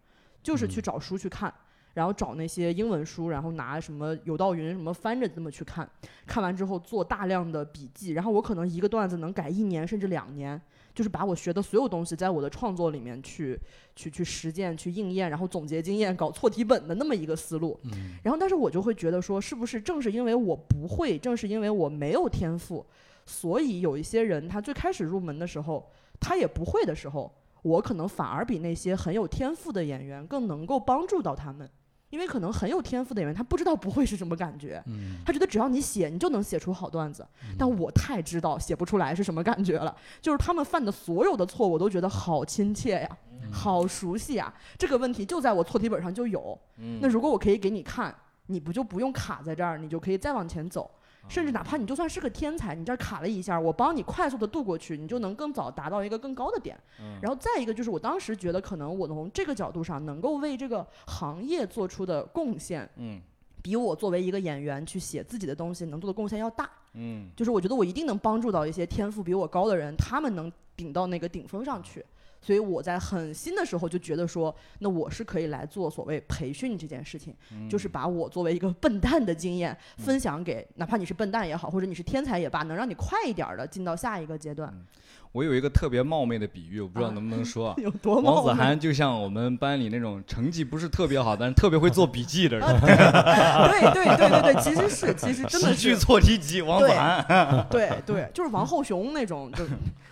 就是去嗯找书去看，然后找那些英文书，然后拿什么有道云什么翻着这么去看，看完之后做大量的笔记，然后我可能一个段子能改一年甚至两年，就是把我学的所有东西在我的创作里面去去去实践、去应验，然后总结经验、搞错题本的那么一个思路。嗯。然后，但是我就会觉得说，是不是正是因为我不会，正是因为我没有天赋，所以有一些人他最开始入门的时候，他也不会的时候，我可能反而比那些很有天赋的演员更能够帮助到他们，因为可能很有天赋的演员他不知道不会是什么感觉，嗯他觉得只要你写，你就能写出好段子。但我太知道写不出来是什么感觉了，就是他们犯的所有的错，我都觉得好亲切呀，好熟悉呀。这个问题就在我错题本上就有。那如果我可以给你看，你不就不用卡在这儿，你就可以再往前走。甚至哪怕你就算是个天才，你这儿卡了一下，我帮你快速的渡过去，你就能更早达到一个更高的点。然后再一个就是，我当时觉得可能我从这个角度上能够为这个行业做出的贡献，嗯比我作为一个演员去写自己的东西能做的贡献要大。嗯就是我觉得我一定能帮助到一些天赋比我高的人，他们能顶到那个顶峰上去。所以我在很新的时候就觉得说，那我是可以来做所谓培训这件事情，就是把我作为一个笨蛋的经验分享给，哪怕你是笨蛋也好，或者你是天才也罢，能让你快一点的进到下一个阶段。我有一个特别冒昧的比喻，我不知道啊能不能说啊。有多王冒昧？子涵就像我们班里那种成绩不是特别好，但是特别会做笔记的人，对对对对对，其实是，其实真的喜剧是，错题集王子涵。对对，就是王后雄那种，就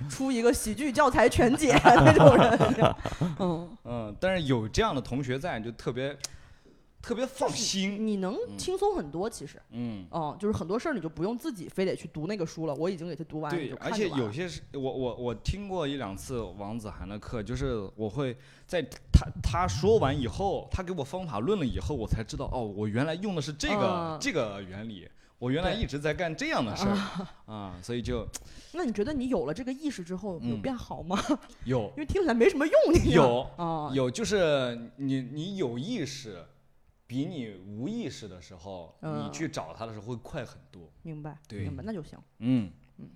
出一个喜剧教材全解 那种人。嗯，嗯，但是有这样的同学在，就特别特别放心。你能轻松很多，其实。嗯，哦，就是很多事儿你就不用自己非得去读那个书了，我已经给他读完，你对而且有些是我我我听过一两次王子涵的课，就是我会在他他说完以后，他给我方法论了以后，我才知道哦，我原来用的是这个、啊。这个原理，我原来一直在干这样的事儿。啊，所以就那你觉得你有了这个意识之后，有嗯变好吗？有。因为听起来没什么用，你有。啊，有就是你你有意识，比你无意识的时候，你嗯去找他的时候会快很多。明白，对明白，那就行。嗯嗯，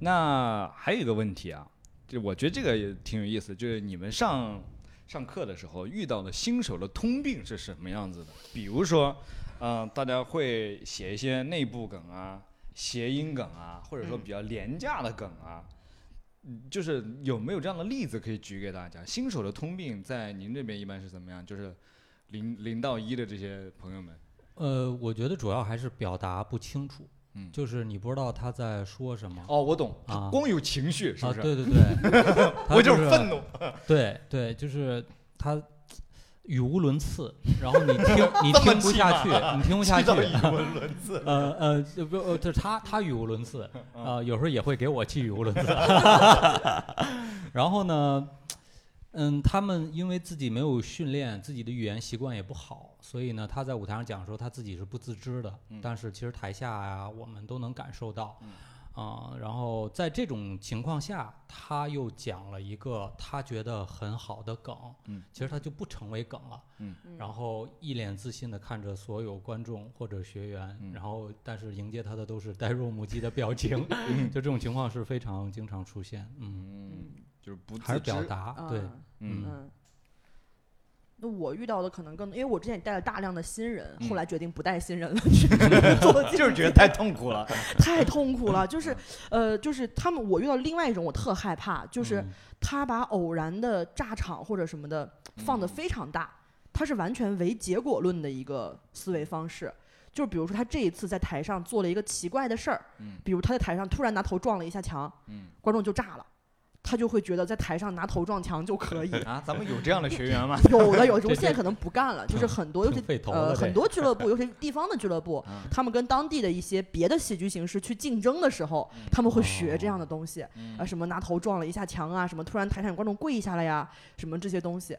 那还有一个问题啊，就我觉得这个也挺有意思，就是你们上上课的时候遇到的新手的通病是什么样子的？比如说，嗯、大家会写一些内部梗啊、谐音梗啊，或者说嗯比较廉价的梗啊。嗯就是有没有这样的例子可以举给大家？新手的通病在您这边一般是怎么样？就是零零到一的这些朋友们，呃，我觉得主要还是表达不清楚，嗯就是你不知道他在说什么。哦，我懂，啊光有情绪是啊，不是？对对对，他我就是是愤怒。对对，就是他语无伦次，然后你听 你听不下去，你听不下去。语无伦次。呃呃，不呃，就是他他语无伦次嗯啊、有时候也会给我气语无伦次。然后呢，嗯，他们因为自己没有训练，自己的语言习惯也不好，所以呢，他在舞台上讲的时候，他自己是不自知的。嗯但是其实台下啊、我们都能感受到。嗯啊、然后在这种情况下，他又讲了一个他觉得很好的梗，嗯，其实他就不成为梗了，嗯然后一脸自信的看着所有观众或者学员，嗯然后但是迎接他的都是呆若木鸡的表情，就这种情况是非常经常出现，嗯，嗯，就是不还是表达，对，嗯嗯嗯。那我遇到的可能更，因为我之前也带了大量的新人，后来决定不带新人了，去 做就是觉得太痛苦了。太痛苦了。就是，呃，就是他们，我遇到另外一种我特害怕，就是嗯他把偶然的炸场或者什么的放得非常大，他是完全唯结果论的一个思维方式。就是比如说他这一次在台上做了一个奇怪的事儿，嗯比如他在台上突然拿头撞了一下墙，嗯观众就炸了，他就会觉得在台上拿头撞墙就可以。啊，咱们有这样的学员吗？有的有，的现在可能不干了，就是很多，尤其呃很多俱乐部，尤其地方的俱乐部，啊他们跟当地的一些别的喜剧形式去竞争的时候，他们会学这样的东西，嗯。啊，什么拿头撞了一下墙啊，什么突然台上有观众跪下了呀，什么这些东西，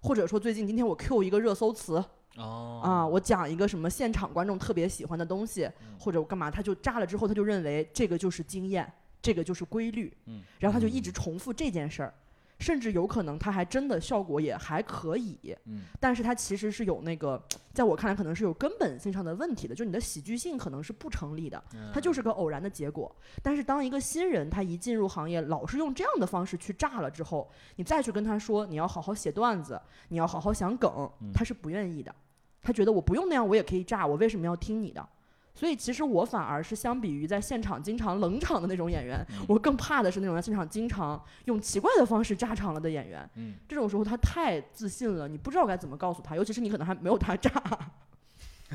或者说最近今天我 Q 一个热搜词，哦。啊，我讲一个什么现场观众特别喜欢的东西，嗯。或者我干嘛，他就炸了之后，他就认为这个就是经验，这个就是规律，嗯然后他就一直重复这件事儿，甚至有可能他还真的效果也还可以，嗯但是他其实是有那个，在我看来可能是有根本性上的问题的，就你的喜剧性可能是不成立的，它就是个偶然的结果。但是当一个新人他一进入行业，老是用这样的方式去炸了之后，你再去跟他说你要好好写段子，你要好好想梗，他是不愿意的。他觉得我不用那样，我也可以炸，我为什么要听你的？所以其实我反而是相比于在现场经常冷场的那种演员，我更怕的是那种在现场经常用奇怪的方式炸场了的演员。嗯这种时候他太自信了，你不知道该怎么告诉他，尤其是你可能还没有他炸。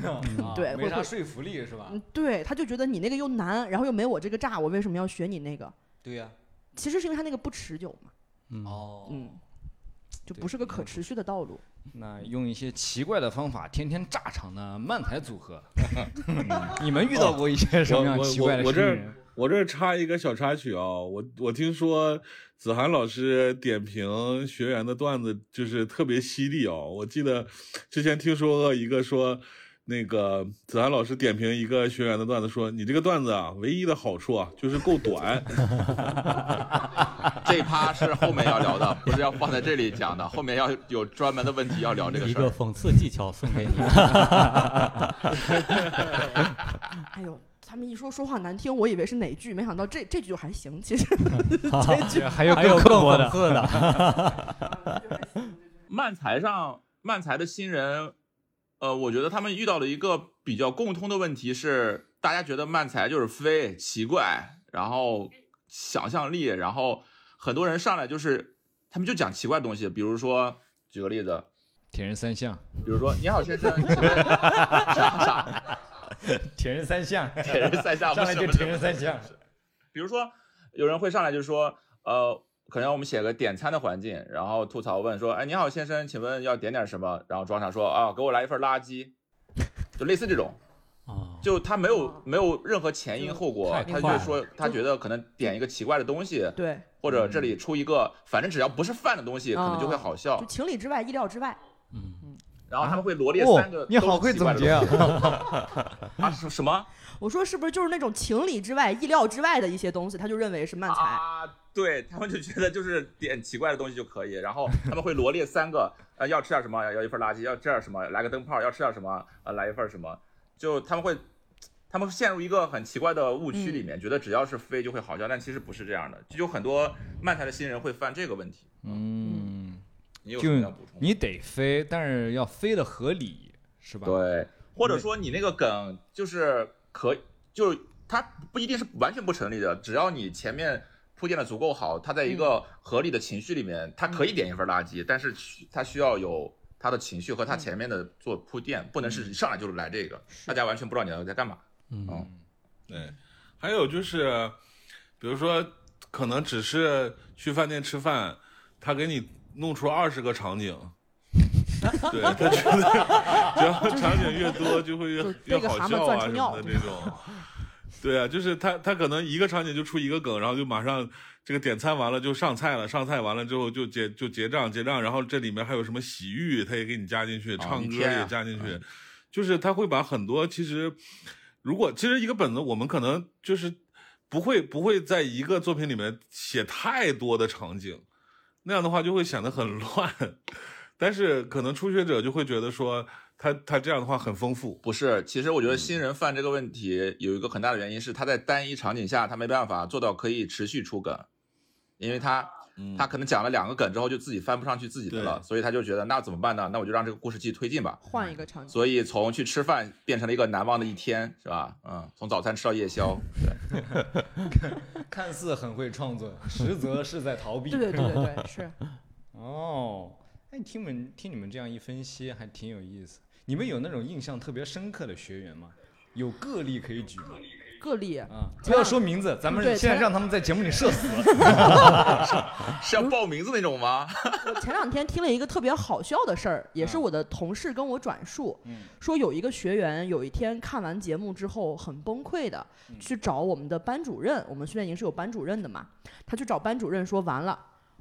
啊对没啥说服力是吧？嗯，对，他就觉得你那个又难，然后又没我这个炸，我为什么要学你那个？对呀，其实是因为他那个不持久嘛，嗯，哦，嗯，就不是个可持续的道路。那用一些奇怪的方法天天炸场的漫才组合，你们遇到过一些什么样我奇怪的我我这儿新人？我这插一个小插曲啊、我我听说子涵老师点评学员的段子就是特别犀利哦。我记得之前听说过一个说，那个子涵老师点评一个学员的段子说，你这个段子啊，唯一的好处啊就是够短。这趴是后面要聊的，不是要放在这里讲的，后面要有专门的问题要聊这个事一个。讽刺技巧送给你。哎呦，他们一说说话难听，我以为是哪句，没想到这这句还行。其实 这句还有还有更更多的，讽刺的，漫才上，漫才的新人，呃，我觉得他们遇到了一个比较共通的问题是，大家觉得漫才就是飞、奇怪，然后想象力，然后很多人上来就是他们就讲奇怪的东西，比如说举个例子，铁人三项，比如说你好先生，啥 啥铁人三项，铁人三项，上来就铁人三项，比如说，有人会上来就说，呃，可能我们写个点餐的环境，然后吐槽问说，哎，你好先生，请问要点点什么？然后装傻说，啊，给我来一份垃圾，就类似这种，啊，就他没有没有任何前因后果，他就说他觉得可能点一个奇怪的东西，对，或者这里出一个，反正只要不是饭的东西，可能就会好笑就。情理之外，意料之外。嗯，然后他们会罗列哦三个，你好会总结啊！啊！什什么我说是不是就是那种情理之外、意料之外的一些东西，他就认为是慢才？啊？对他们就觉得就是点奇怪的东西就可以，然后他们会罗列三个，呃，要吃点什么，要要一份垃圾，要吃点什么，来个灯泡，要吃点什么，呃，来一份什么，就他们会，他们陷入一个很奇怪的误区里面，觉得只要是飞就会好笑，但其实不是这样的，就有很多漫才的新人会犯这个问题。嗯，你有就什么要补充？你得飞，但是要飞的合理，是吧？，对，或者说你那个梗就是可，就它不一定是完全不成立的，只要你前面铺垫的足够好，他在一个合理的情绪里面，他可以点一份垃圾，但是需它需要有他的情绪和他前面的做铺垫，不能是一上来就来这个，大家完全不知道你要在干嘛。嗯。嗯。对，还有就是，比如说，可能只是去饭店吃饭，他给你弄出二十个场景。对他觉得，只要场景越多，就会越就越好笑啊什么的这种。对啊，就是他他可能一个场景就出一个梗，然后就马上这个点餐完了就上菜了，上菜完了之后就结就结账结账，然后这里面还有什么洗浴，他也给你加进去，哦唱歌也加进去，就是他会把很多其实，如果其实一个本子我们可能就是不会不会在一个作品里面写太多的场景，那样的话就会显得很 乱。但是可能初学者就会觉得说他他这样的话很丰富，不是，其实我觉得新人犯这个问题有一个很大的原因是他在单一场景下他没办法做到可以持续出梗，因为他嗯他可能讲了两个梗之后就自己翻不上去自己的了，所以他就觉得那怎么办呢？那我就让这个故事继续推进吧。换一个场景。所以从去吃饭变成了一个难忘的一天，是吧？嗯，从早餐吃到夜宵，对，看似很会创作，实则是在逃避。对对对对对，是。哦，哎，听你们听你们这样一分析，还挺有意思。你们有那种印象特别深刻的学员吗？有个例可以举吗？个例，啊，不要说名字，咱们对现在让他们在节目里社死。是要报名字那种吗？我前两天听了一个特别好笑的事儿，也是嗯我的同事跟我转述，嗯说有一个学员有一天看完节目之后很崩溃的嗯去找我们的班主任，我们训练营是有班主任的嘛，他去找班主任说完了，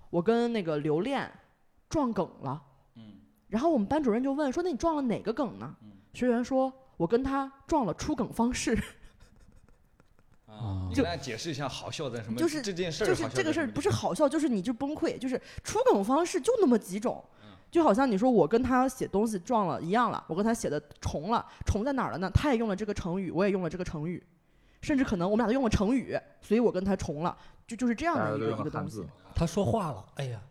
我跟那个刘恋撞梗了。嗯然后我们班主任就问说：“那你撞了哪个梗呢？”学员说：“我跟他撞了出梗方式。啊，你就跟大家解释一下好笑在什么？就是这件事儿就是这个事儿不是好笑，就是你就崩溃，就是出梗方式就那么几种嗯，就好像你说我跟他写东西撞了一样了，我跟他写的重了，重在哪儿了呢？他也用了这个成语，我也用了这个成语，甚至可能我们俩都用了成语，所以我跟他重了，就就是这样的一个一个东西他说话了，哎呀，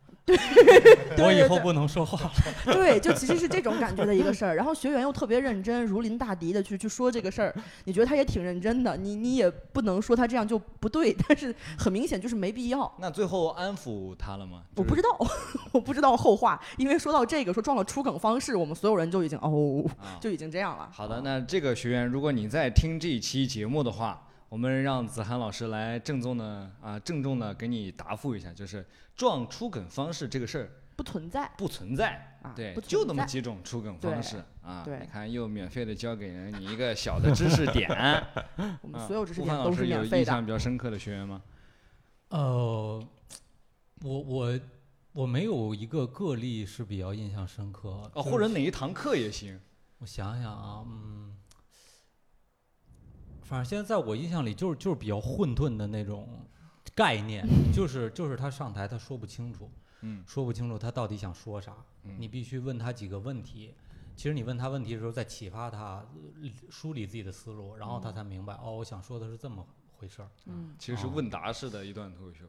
对 我以后不能说话了。对，就其实是这种感觉的一个事儿。然后学员又特别认真，如临大敌的去去说这个事儿，你觉得他也挺认真的，你你也不能说他这样就不对，但是很明显就是没必要。那最后安抚他了吗？我不知道，我不知道后话，因为说到这个说撞了出梗方式，我们所有人就已经哦，啊。就已经这样了。好的，那这个学员，如果你在听这一期节目的话，我们让子涵老师来郑重的啊，郑重的给你答复一下，就是撞出梗方式这个事儿不存在不存在，啊，对就那么几种出梗方式啊。对你看又免费的教给了你一个小的知识点。我们啊所有知识点都是饭老师有免费的印象。比较深刻的学员吗？呃，我我我没有一个个例是比较印象深刻，哦，就是或者哪一堂课也行。我想想啊，嗯，反正现在在我印象里就是就是比较混沌的那种概念，就是就是他上台他说不清楚，嗯说不清楚他到底想说啥，嗯你必须问他几个问题。其实你问他问题的时候，在启发他呃梳理自己的思路，然后他才明白、哦，我想说的是这么回事儿。嗯，其实是哦问答式的一段脱口秀。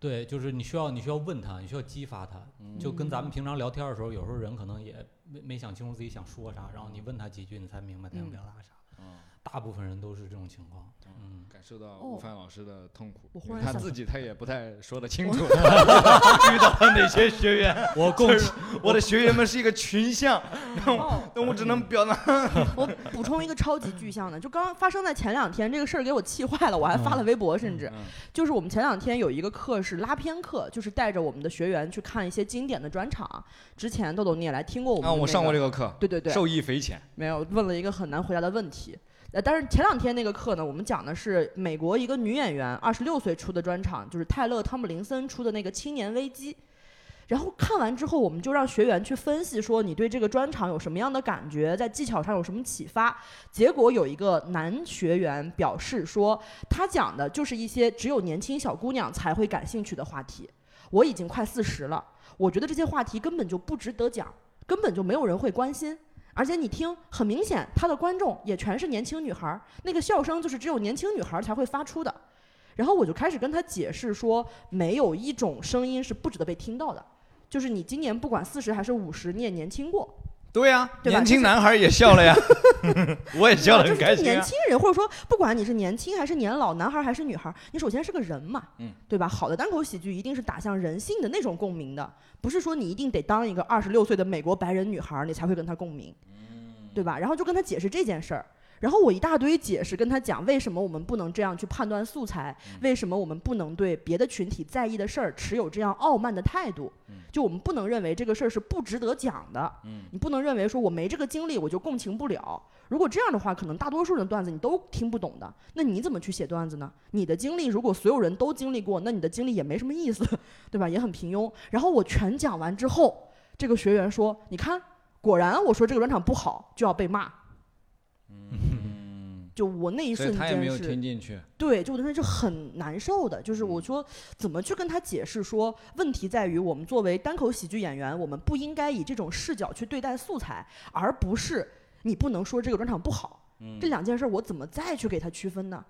对，就是你需要你需要问他，你需要激发他，就跟咱嗯们平常聊天的时候，有时候人可能也没没想清楚自己想说啥，然后你问他几句，你才明白他想嗯表达啥。嗯，大部分人都是这种情况。嗯，感受到吴凡老师的痛苦，他自己他也不太说得清楚，遇到了哪些学员。我共 我的学员们是一个群像，哦，那我只能表达。我补充一个超级具象的，就刚发生在前两天，这个事儿给我气坏了，我还发了微博，甚至嗯就是我们前两天有一个课是拉片课，就是带着我们的学员去看一些经典的专场。之前豆豆你也来听过我们、啊，我上过这，个课，对对对，受益匪浅。没有问了一个很难回答的问题。呃，但是前两天那个课呢，我们讲的是美国一个女演员二十六岁出的专场，就是泰勒·汤姆林森出的那个《青年危机》。然后看完之后，我们就让学员去分析说你对这个专场有什么样的感觉，在技巧上有什么启发。结果有一个男学员表示说，他讲的就是一些只有年轻小姑娘才会感兴趣的话题。我已经快四十了，我觉得这些话题根本就不值得讲，根本就没有人会关心。而且你听，很明显，他的观众也全是年轻女孩儿，那个笑声就是只有年轻女孩儿才会发出的。然后我就开始跟他解释说，没有一种声音是不值得被听到的，就是你今年不管四十还是五十，你也年轻过，对呀、年轻男孩也笑了呀，我也笑得就是就是很开心、啊。年轻人，或者说不管你是年轻还是年老，男孩还是女孩，你首先是个人嘛，嗯，对吧？好的单口喜剧一定是打向人性的那种共鸣的，不是说你一定得当一个二十六岁的美国白人女孩，你才会跟他共鸣，对吧？然后就跟他解释这件事儿。然后我一大堆解释跟他讲，为什么我们不能这样去判断素材，为什么我们不能对别的群体在意的事儿持有这样傲慢的态度，就我们不能认为这个事儿是不值得讲的，你不能认为说我没这个经历我就共情不了。如果这样的话，可能大多数人的段子你都听不懂的。那你怎么去写段子呢？你的经历如果所有人都经历过，那你的经历也没什么意思，对吧？也很平庸。然后我全讲完之后，这个学员说：“你看，果然我说这个专场不好就要被骂。”嗯，就我那一瞬他也没有间是听进去。对，就我当时就很难受的，就是我说怎么去跟他解释说，问题在于我们作为单口喜剧演员，我们不应该以这种视角去对待素材，而不是你不能说这个专场不好。这两件事儿我怎么再去给他区分呢？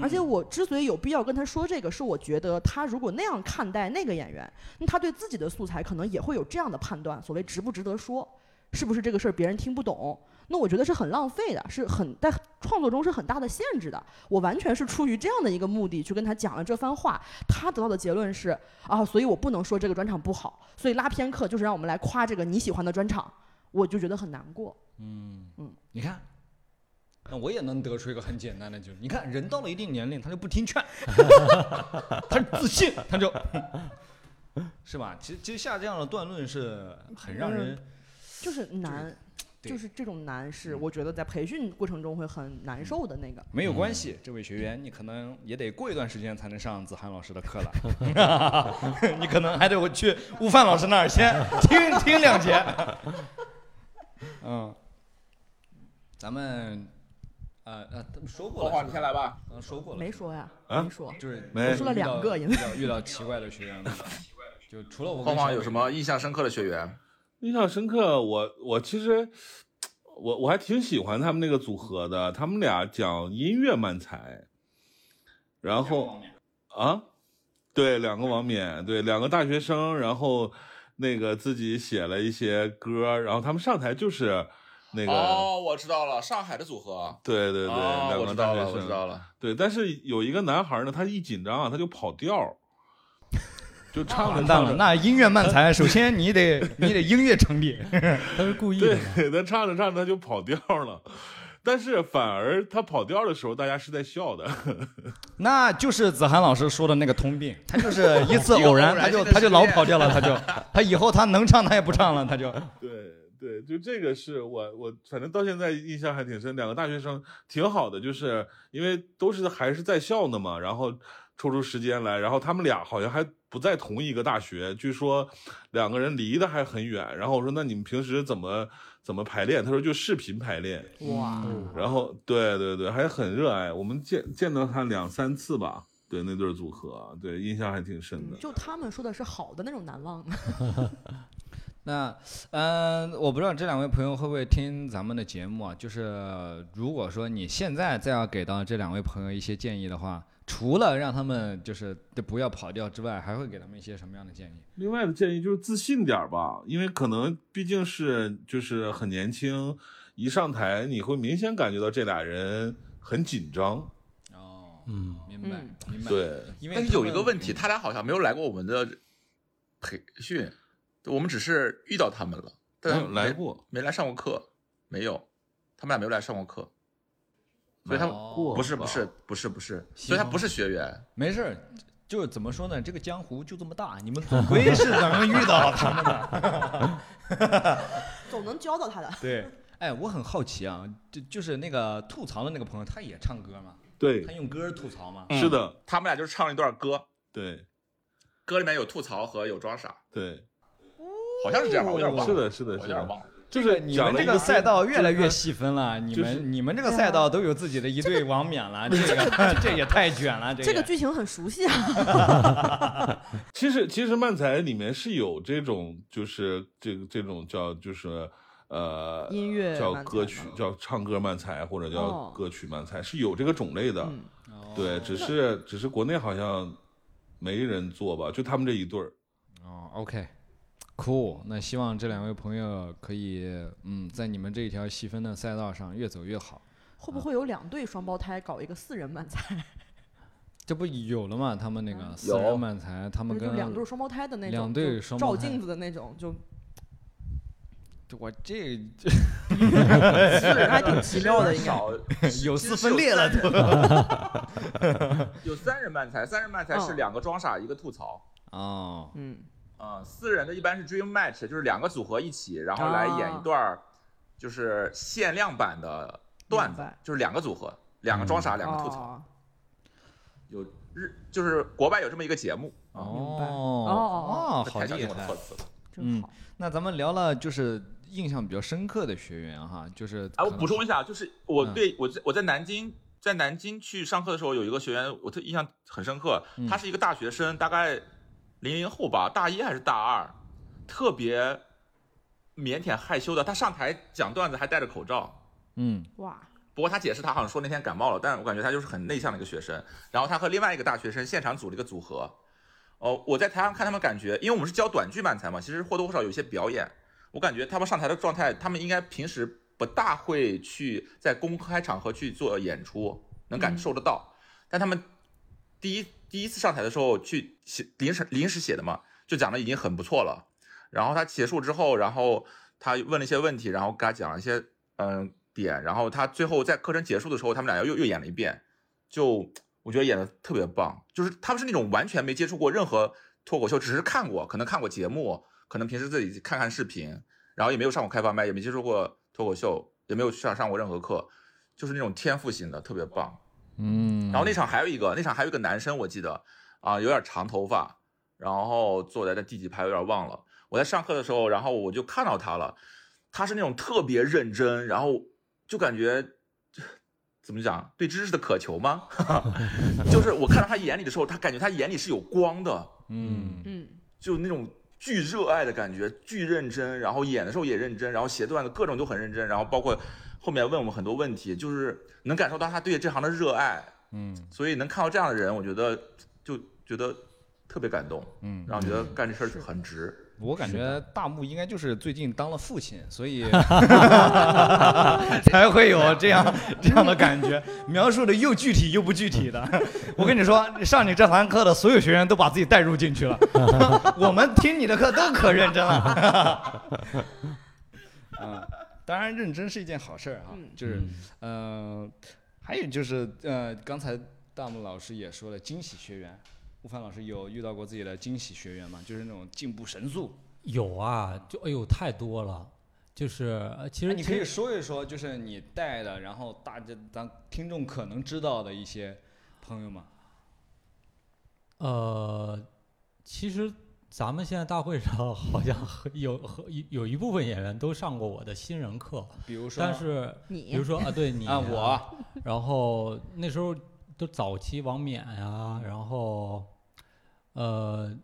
而且我之所以有必要跟他说这个，是我觉得他如果那样看待那个演员，那他对自己的素材可能也会有这样的判断，所谓值不值得说，是不是这个事儿别人听不懂？那我觉得是很浪费的，是很在创作中是很大的限制的。我完全是出于这样的一个目的去跟他讲了这番话，他得到的结论是啊，所以我不能说这个专场不好，所以拉偏课就是让我们来夸这个你喜欢的专场，我就觉得很难过。嗯嗯，你看，那我也能得出一个很简单的就是。你看，人到了一定年龄，他就不听劝，他是自信，他就，是吧？其实其实下这样的断论是很让人就是难，对就是这种难是嗯我觉得在培训过程中会很难受的那个。没有关系。这位学员，你可能也得过一段时间才能上子涵老师的课了 你可能还得我去悟饭老师那儿先 听听两节。嗯，咱们呃呃说过了，凤凰，你先来吧。刚说过了，没说呀，啊没说。就是没我说了两个遇因为到遇到奇怪的学员了，就除了我跟凤凰小伟有什么印象深刻的学员？印象深刻，我我其实我我还挺喜欢他们那个组合的，他们俩讲音乐漫才，然后啊，对，两个王冕，对，两个大学生，然后那个自己写了一些歌，然后他们上台就是那个，哦，我知道了，上海的组合。对对对，哦两我知道了，个大学生，我知道了。对，但是有一个男孩呢，他一紧张啊，他就跑调儿，就唱着完蛋了，唱着，那音乐漫才，首先你得 你得音乐成立，他是故意的对。，他唱着唱着他就跑调了。但是反而他跑调的时候，大家是在笑的。那就是子涵老师说的那个通病，他就是一次偶然，他就他就老跑调了，他就他以后他能唱他也不唱了，他就对对，就这个是我我反正到现在印象还挺深。两个大学生挺好的，就是因为都是还是在校的嘛，然后抽出时间来，然后他们俩好像还不在同一个大学，据说两个人离得还很远。然后我说那你们平时怎么怎么排练？他说就视频排练。哇，然后对对对，还很热爱。我们见见到他两三次吧，对那对组合，对印象还挺深的。就他们说的是好的那种难忘。那，嗯、我不知道这两位朋友会不会听咱们的节目啊？就是如果说你现在再要给到这两位朋友一些建议的话，除了让他们就是不要跑掉之外，还会给他们一些什么样的建议？另外的建议就是自信点儿吧，因为可能毕竟是就是很年轻，一上台你会明显感觉到这俩人很紧张。哦，嗯，明白，嗯明白。，对，因为但是有一个问嗯题，他俩好像没有来过我们的培训，我们只是遇到他们了，但来过，没来上过课，没有，他们俩没有来上过课，所以他们哦不是不是不是不是，所以他不是学员。没事儿，就是怎么说呢？这个江湖就这么大，你们总归是能遇到他们的。总能教到他的。对，哎，我很好奇啊，就就是那个吐槽的那个朋友，他也唱歌吗？对他，用歌吐槽吗？嗯是的，他们俩就是唱了一段歌，对歌里面有吐槽和有装傻，对，好像是这样吧，我有点忘了，是的，是的，是的，我有点忘了。就是你们这个赛道越来越细分了，你们你们这个赛道都有自己的一对王冕了，这个 这也太卷了，这个这个剧情很熟悉啊。其实其实漫才里面是有这种就是这个这种叫就是呃音乐叫歌曲叫唱歌漫才或者叫哦歌曲漫才是有这个种类的，嗯，对，只是只是国内好像没人做吧，就他们这一对儿。哦，OK。cool，那希望这两位朋友可以，嗯，在你们这一条细分的赛道上越走越好。会不会有两对双胞胎搞一个四人漫才？这不有了吗？他们那个嗯四人漫才，他们就跟两对双胞胎的那种，两对双胞胎照镜子的那种，就我这四人还挺奇妙的，应该。有四分裂了有都。三人 有三人漫才，三人漫才是嗯两个装傻一个吐槽。哦，嗯，啊、四人的一般是 dream match，就是两个组合一起，然后来演一段儿就是限量版的段子就是两个组合，两个装傻，两个吐槽。哦有日就是国外有这么一个节目啊，明白哦哦哦，好厉害。辞了。嗯。那咱们聊了就是印象比较深刻的学员哈，就是哎，我补充一下，就是我嗯对我在我在南京，在南京去上课的时候，有一个学员，我特印象很深刻。嗯他是一个大学生，大概零零后吧，大一还是大二，特别腼腆害羞的。他上台讲段子还戴着口罩。嗯哇，不过他解释，他好像说那天感冒了，但我感觉他就是很内向的一个学生。然后他和另外一个大学生现场组了一个组合。哦，我在台上看他们，感觉因为我们是教短剧漫才嘛，其实或多或少有一些表演。我感觉他们上台的状态，他们应该平时不大会去在公开场合去做演出，能感受得到。但他们第一第一次上台的时候去写临时临时写的嘛，就讲的已经很不错了。然后他结束之后，然后他问了一些问题，然后给他讲了一些嗯点，然后他最后在课程结束的时候，他们俩又又演了一遍，就我觉得演的特别棒，就是他们是那种完全没接触过任何脱口秀，只是看过，可能看过节目，可能平时自己看看视频，然后也没有上过开放麦，也没接触过脱口秀，也没有上上过任何课，就是那种天赋型的，特别棒。嗯，然后那场还有一个，那场还有一个男生，我记得啊、有点长头发，然后坐在那第几排有点忘了。我在上课的时候，然后我就看到他了，他是那种特别认真，然后就感觉怎么讲，对知识的渴求吗？就是我看到他眼里的时候，他感觉他眼里是有光的，嗯嗯，就那种巨热爱的感觉，巨认真，然后演的时候也认真，然后写段子各种都很认真，然后包括后面问我们很多问题，就是能感受到他对这行的热爱，嗯所以能看到这样的人，我觉得就觉得特别感动，嗯，让我觉得干这事儿很值。我感觉大木应该就是最近当了父亲，所以 才会有这样这样的感觉，描述的又具体又不具体的。我跟你说，上你这堂课的所有学员都把自己带入进去了，我们听你的课都可认真了。嗯，当然认真是一件好事儿啊，嗯就是呃，还有就是呃，刚才大木老师也说了，惊喜学员。吴凡老师有遇到过自己的惊喜学员吗？就是那种进步神速。有啊，就哎呦太多了，就是呃其实哎你可以说一说，就是你带的，然后大家咱听众可能知道的一些朋友吗？呃，其实咱们现在大会上好像有有有一部分演员都上过我的新人课，比如说，但是比如说啊，对你 啊，我。然后那时候都早期王冕呀，然后呃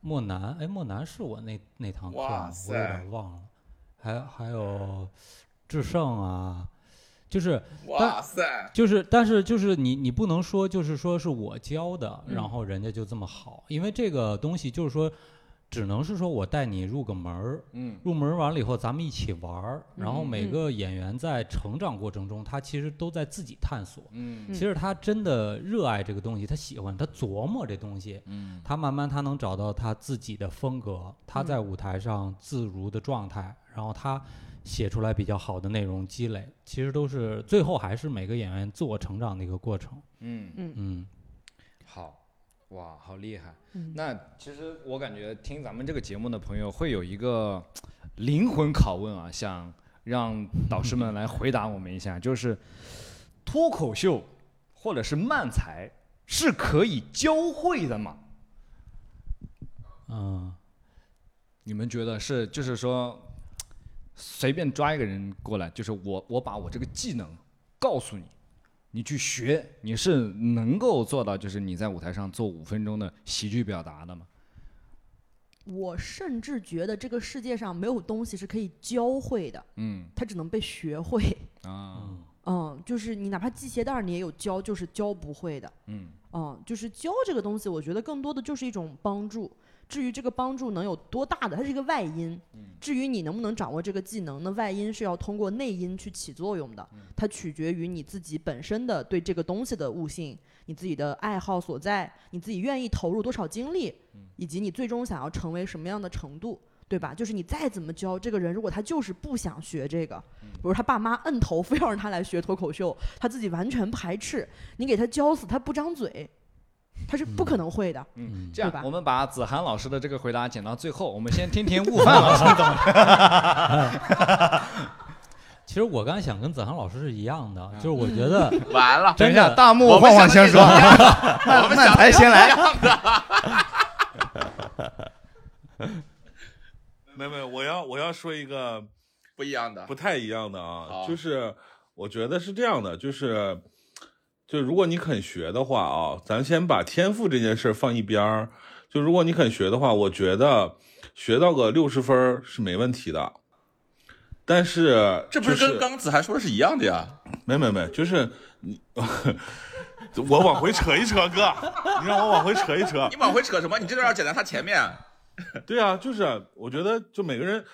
莫南，哎莫南是我那那堂课吗，我有点忘了，还还有智胜啊，就是哇塞！就是，但是就是你你不能说就是说是我教的，嗯然后人家就这么好，因为这个东西就是说，只能是说我带你入个门儿，嗯入门完了以后，咱们一起玩儿。然后每个演员在成长过程中，他其实都在自己探索。嗯其实他真的热爱这个东西，他喜欢，他琢磨这东西，嗯他慢慢他能找到他自己的风格，他嗯在舞台上自如的状态，然后他写出来比较好的内容积累，其实都是最后还是每个演员自我成长的一个过程。嗯，嗯嗯，好，哇，好厉害。嗯那其实我感觉听咱们这个节目的朋友会有一个灵魂拷问啊，想让导师们来回答我们一下，就是脱口秀或者是漫才是可以教会的吗？嗯，你们觉得是，就是说，随便抓一个人过来，就是我，我把我这个技能告诉你，你去学，你是能够做到，就是你在舞台上做五分钟的喜剧表达的吗？我甚至觉得这个世界上没有东西是可以教会的，嗯它只能被学会。啊，嗯嗯，就是你哪怕系鞋带你也有教，就是教不会的。嗯嗯，就是教这个东西，我觉得更多的就是一种帮助。至于这个帮助能有多大的，它是一个外因。至于你能不能掌握这个技能，那外因是要通过内因去起作用的。它取决于你自己本身的对这个东西的悟性，你自己的爱好所在，你自己愿意投入多少精力，以及你最终想要成为什么样的程度。对吧？就是你再怎么教这个人，如果他就是不想学这个，比如他爸妈摁头非要让他来学脱口秀，他自己完全排斥，你给他教死他不张嘴，他是不可能会的。嗯，这样吧我们把子涵老师的这个回答剪到最后，我们先听听悟饭老师怎么。其实我刚才想跟子涵老师是一样的，嗯就是我觉得 完了，等一下，真的大幕我们晃晃先说，我们慢才先来。没有没有，我要我要说一个不一样的不。太一样的啊，就是我觉得是这样的，就是就如果你肯学的话啊，咱先把天赋这件事放一边儿。就如果你肯学的话，我觉得学到个六十分是没问题的。但是这不是跟刚子涵说的是一样的呀？没没没，就是你，我往回扯一扯，哥，你让我往回扯一扯你。往回扯什么？你这段要剪在他前面。对啊，就是我觉得就每个人，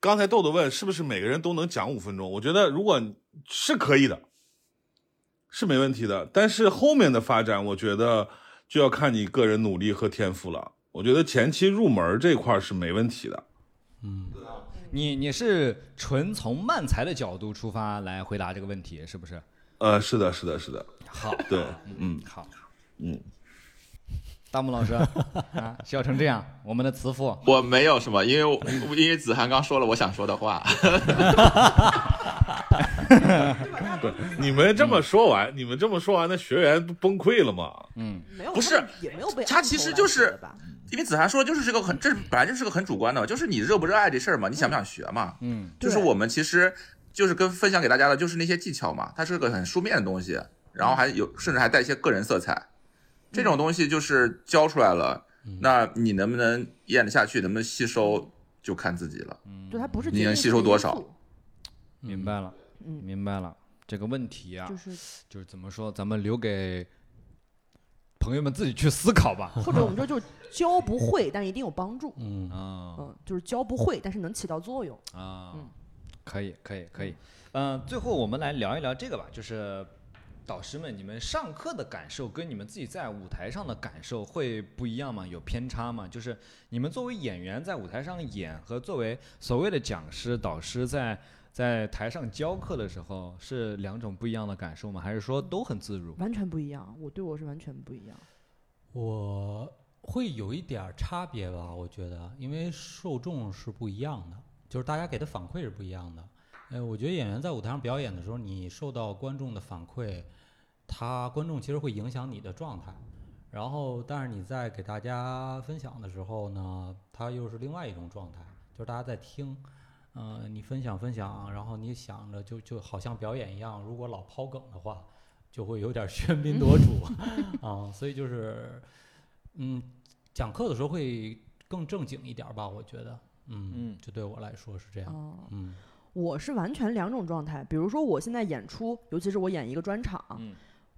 刚才豆豆问是不是每个人都能讲五分钟？我觉得如果是可以的，是没问题的。但是后面的发展，我觉得就要看你个人努力和天赋了。我觉得前期入门这块儿是没问题的。嗯你你是纯从漫才的角度出发来回答这个问题，是不是？呃，是的，是的，是的，好，对，嗯好，嗯，大木老师 啊，笑成这样，我们的慈父，我没有什么，因为因为子涵刚说了我想说的话。不，你们这么说完，你们这么说完，那学员不崩溃了吗？嗯，没有，不是也没有被他其实就是因为子涵说就是这个很，这本来就是个很主观的，就是你热不热爱这事儿嘛，你想不想学嘛？嗯就是我们其实就是跟分享给大家的就是那些技巧嘛，它是个很书面的东西，然后还有甚至还带一些个人色彩，这种东西就是教出来了，那你能不能咽得下去，能不能吸收，就看自己了。就它不是你能吸收多少？明白了，嗯，明白了。这个问题啊，就是就是怎么说，咱们留给朋友们自己去思考吧。或者我们说就是教不会，但是一定有帮助。嗯啊嗯，就是教不会，但是能起到作用。啊嗯，可以，可以，可以。嗯，最后我们来聊一聊这个吧，就是导师们，你们上课的感受跟你们自己在舞台上的感受会不一样吗？有偏差吗？就是你们作为演员在舞台上演和作为所谓的讲师、导师在在台上教课的时候是两种不一样的感受吗？还是说都很自如？完全不一样，我对我是完全不一样。我会有一点儿差别吧，我觉得，因为受众是不一样的，就是大家给的反馈是不一样的。呃，我觉得演员在舞台上表演的时候，你受到观众的反馈，他观众其实会影响你的状态。然后，但是你在给大家分享的时候呢，它又是另外一种状态，就是大家在听，呃，你分享分享，然后你想着就就好像表演一样，如果老抛梗的话，就会有点喧宾夺主 啊，所以就是，嗯，讲课的时候会更正经一点吧，我觉得，嗯嗯这对我来说是这样，哦，嗯我是完全两种状态。比如说我现在演出，尤其是我演一个专场，嗯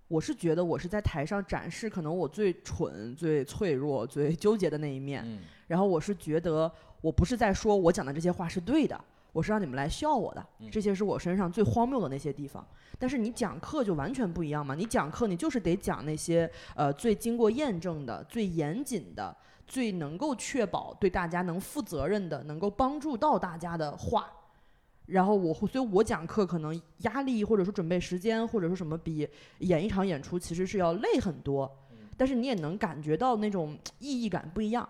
我是觉得我是在台上展示可能我最蠢、最脆弱、最纠结的那一面。嗯然后我是觉得我不是在说我讲的这些话是对的，我是让你们来笑我的，嗯这些是我身上最荒谬的那些地方。但是你讲课就完全不一样嘛，你讲课你就是得讲那些呃最经过验证的、最严谨的、最能够确保对大家能负责任的、能够帮助到大家的话。然后我会，所以我讲课可能压力或者说准备时间或者说什么比演一场演出其实是要累很多，但是你也能感觉到那种意义感不一样。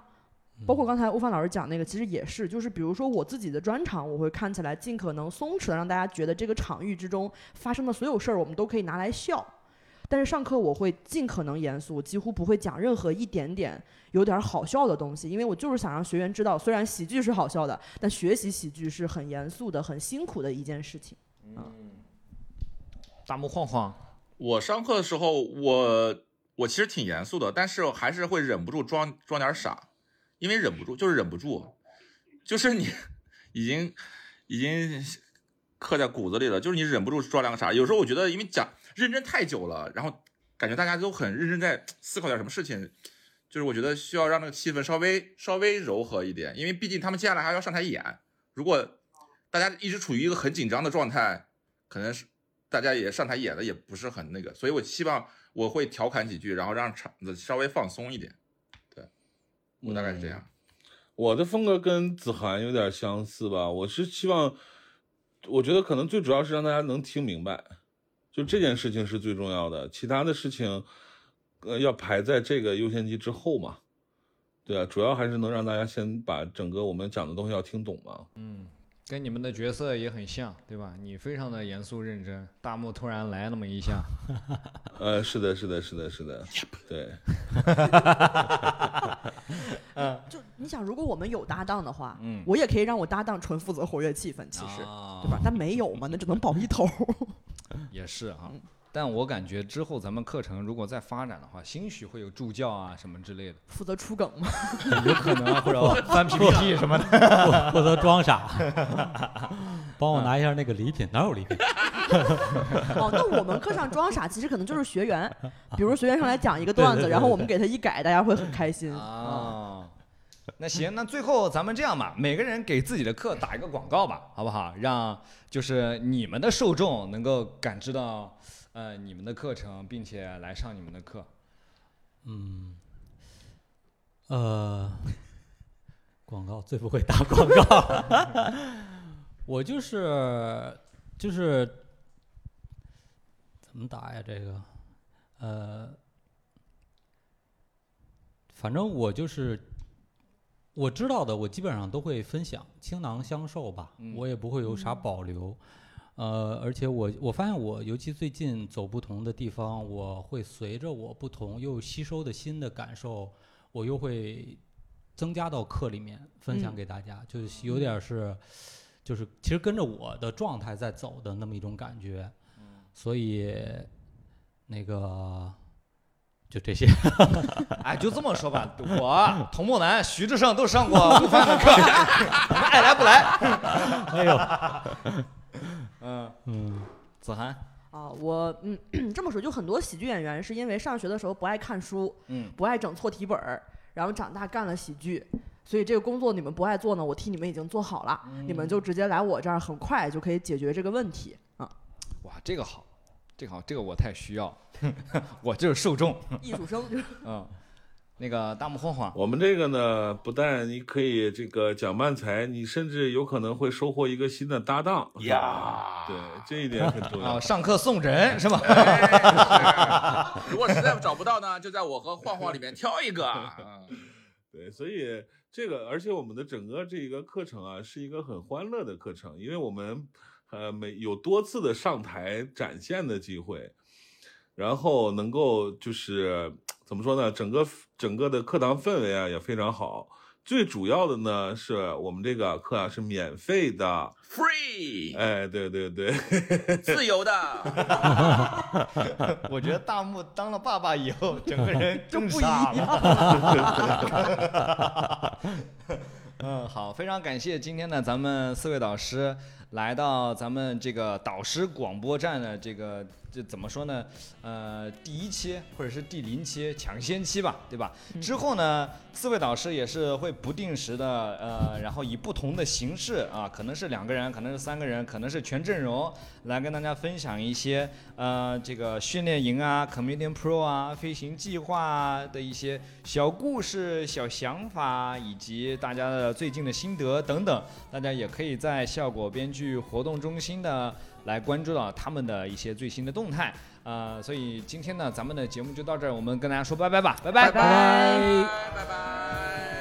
包括刚才欧凡老师讲那个，其实也是，就是比如说我自己的专场，我会看起来尽可能松弛的，让大家觉得这个场域之中发生的所有事儿，我们都可以拿来笑。但是上课我会尽可能严肃，几乎不会讲任何一点点有点儿好笑的东西，因为我就是想让学员知道，虽然喜剧是好笑的，但学习喜剧是很严肃的、很辛苦的一件事情。嗯大木晃晃，我上课的时候，我我其实挺严肃的，但是还是会忍不住装装点傻，因为忍不住，就是忍不住，就是你已经已经刻在骨子里了，就是你忍不住装两个傻。有时候我觉得，因为讲认真太久了，然后感觉大家都很认真在思考点什么事情，就是我觉得需要让那个气氛稍微稍微柔和一点，因为毕竟他们接下来还要上台演，如果大家一直处于一个很紧张的状态，可能是大家也上台演的也不是很那个，所以我希望我会调侃几句，然后让场子稍微放松一点。对，我大概是这样。我的风格跟子涵有点相似吧，我是希望，我觉得可能最主要是让大家能听明白，就这件事情是最重要的，其他的事情，呃，要排在这个优先级之后嘛。对啊，主要还是能让大家先把整个我们讲的东西要听懂嘛。嗯，跟你们的角色也很像，对吧？你非常的严肃认真，大幕突然来那么一下，呃，是的，是的，是的，是的，对，就你想，如果我们有搭档的话，嗯我也可以让我搭档纯负责活跃气氛，其实，啊对吧？但没有嘛，那只能 保一头。也是哈。但我感觉之后咱们课程如果再发展的话，兴许会有助教啊什么之类的，负责出梗吗。有可能啊或者翻 PPT 什么的。负责装傻，帮我拿一下那个礼品，哪有礼品？哦，那我们课上装傻，其实可能就是学员，比如学员上来讲一个段子，对对对然后我们给他一改，大家会很开心。啊，啊，那行，那最后咱们这样吧，每个人给自己的课打一个广告吧，好不好？让就是你们的受众能够感知到，呃，你们的课程，并且来上你们的课。嗯，呃，广告最不会打广告，我就是就是怎么打呀？这个，呃，反正我就是我知道的，我基本上都会分享，倾囊相授吧，嗯我也不会有啥保留。呃，而且我我发现我，尤其最近走不同的地方，我会随着我不同又吸收的新的感受，我又会增加到课里面分享嗯给大家，就是有点是，就是其实跟着我的状态在走的那么一种感觉，所以那个就这些。哎，就这么说吧，我童梦楠、徐志胜都上过不凡的课，你们爱来不来？哎呦，嗯，嗯，子涵，啊，我嗯这么说，就很多喜剧演员是因为上学的时候不爱看书，嗯，不爱整错题本儿，然后长大干了喜剧，所以这个工作你们不爱做呢，我替你们已经做好了，你们就直接来我这儿，很快就可以解决这个问题啊。哇，这个好，这个好，这个我太需要，我就是受众，艺术生。就是嗯，那个大木晃晃，我们这个呢，不但你可以这个讲慢才，你甚至有可能会收获一个新的搭档呀对，这一点很重要。啊，上课送人是吧？哎是 如果实在找不到呢，就在我和晃晃里面挑一个。嗯 对，所以这个，而且我们的整个这一个课程啊，是一个很欢乐的课程，因为我们呃每有多次的上台展现的机会，然后能够就是怎么说呢，整个整个的课堂氛围啊也非常好。最主要的呢，是我们这个课啊是免费的，Free，哎，对对对，自由的。我觉得大木当了爸爸以后，整个人 更不一傻样了。嗯，好，非常感谢今天呢，咱们四位导师来到咱们这个导师广播站的这个这怎么说呢？呃，第一期或者是第零期抢先期吧，对吧？之后呢，四位导师也是会不定时的呃，然后以不同的形式啊，可能是两个人，可能是三个人，可能是全阵容，来跟大家分享一些呃这个训练营啊、Comedian Pro 啊、飞行计划啊的一些小故事、小想法，以及大家的最近的心得等等。大家也可以在效果编剧活动中心的来关注到他们的一些最新的动态。呃，所以今天呢，咱们的节目就到这儿，我们跟大家说拜拜吧，拜拜拜拜拜拜。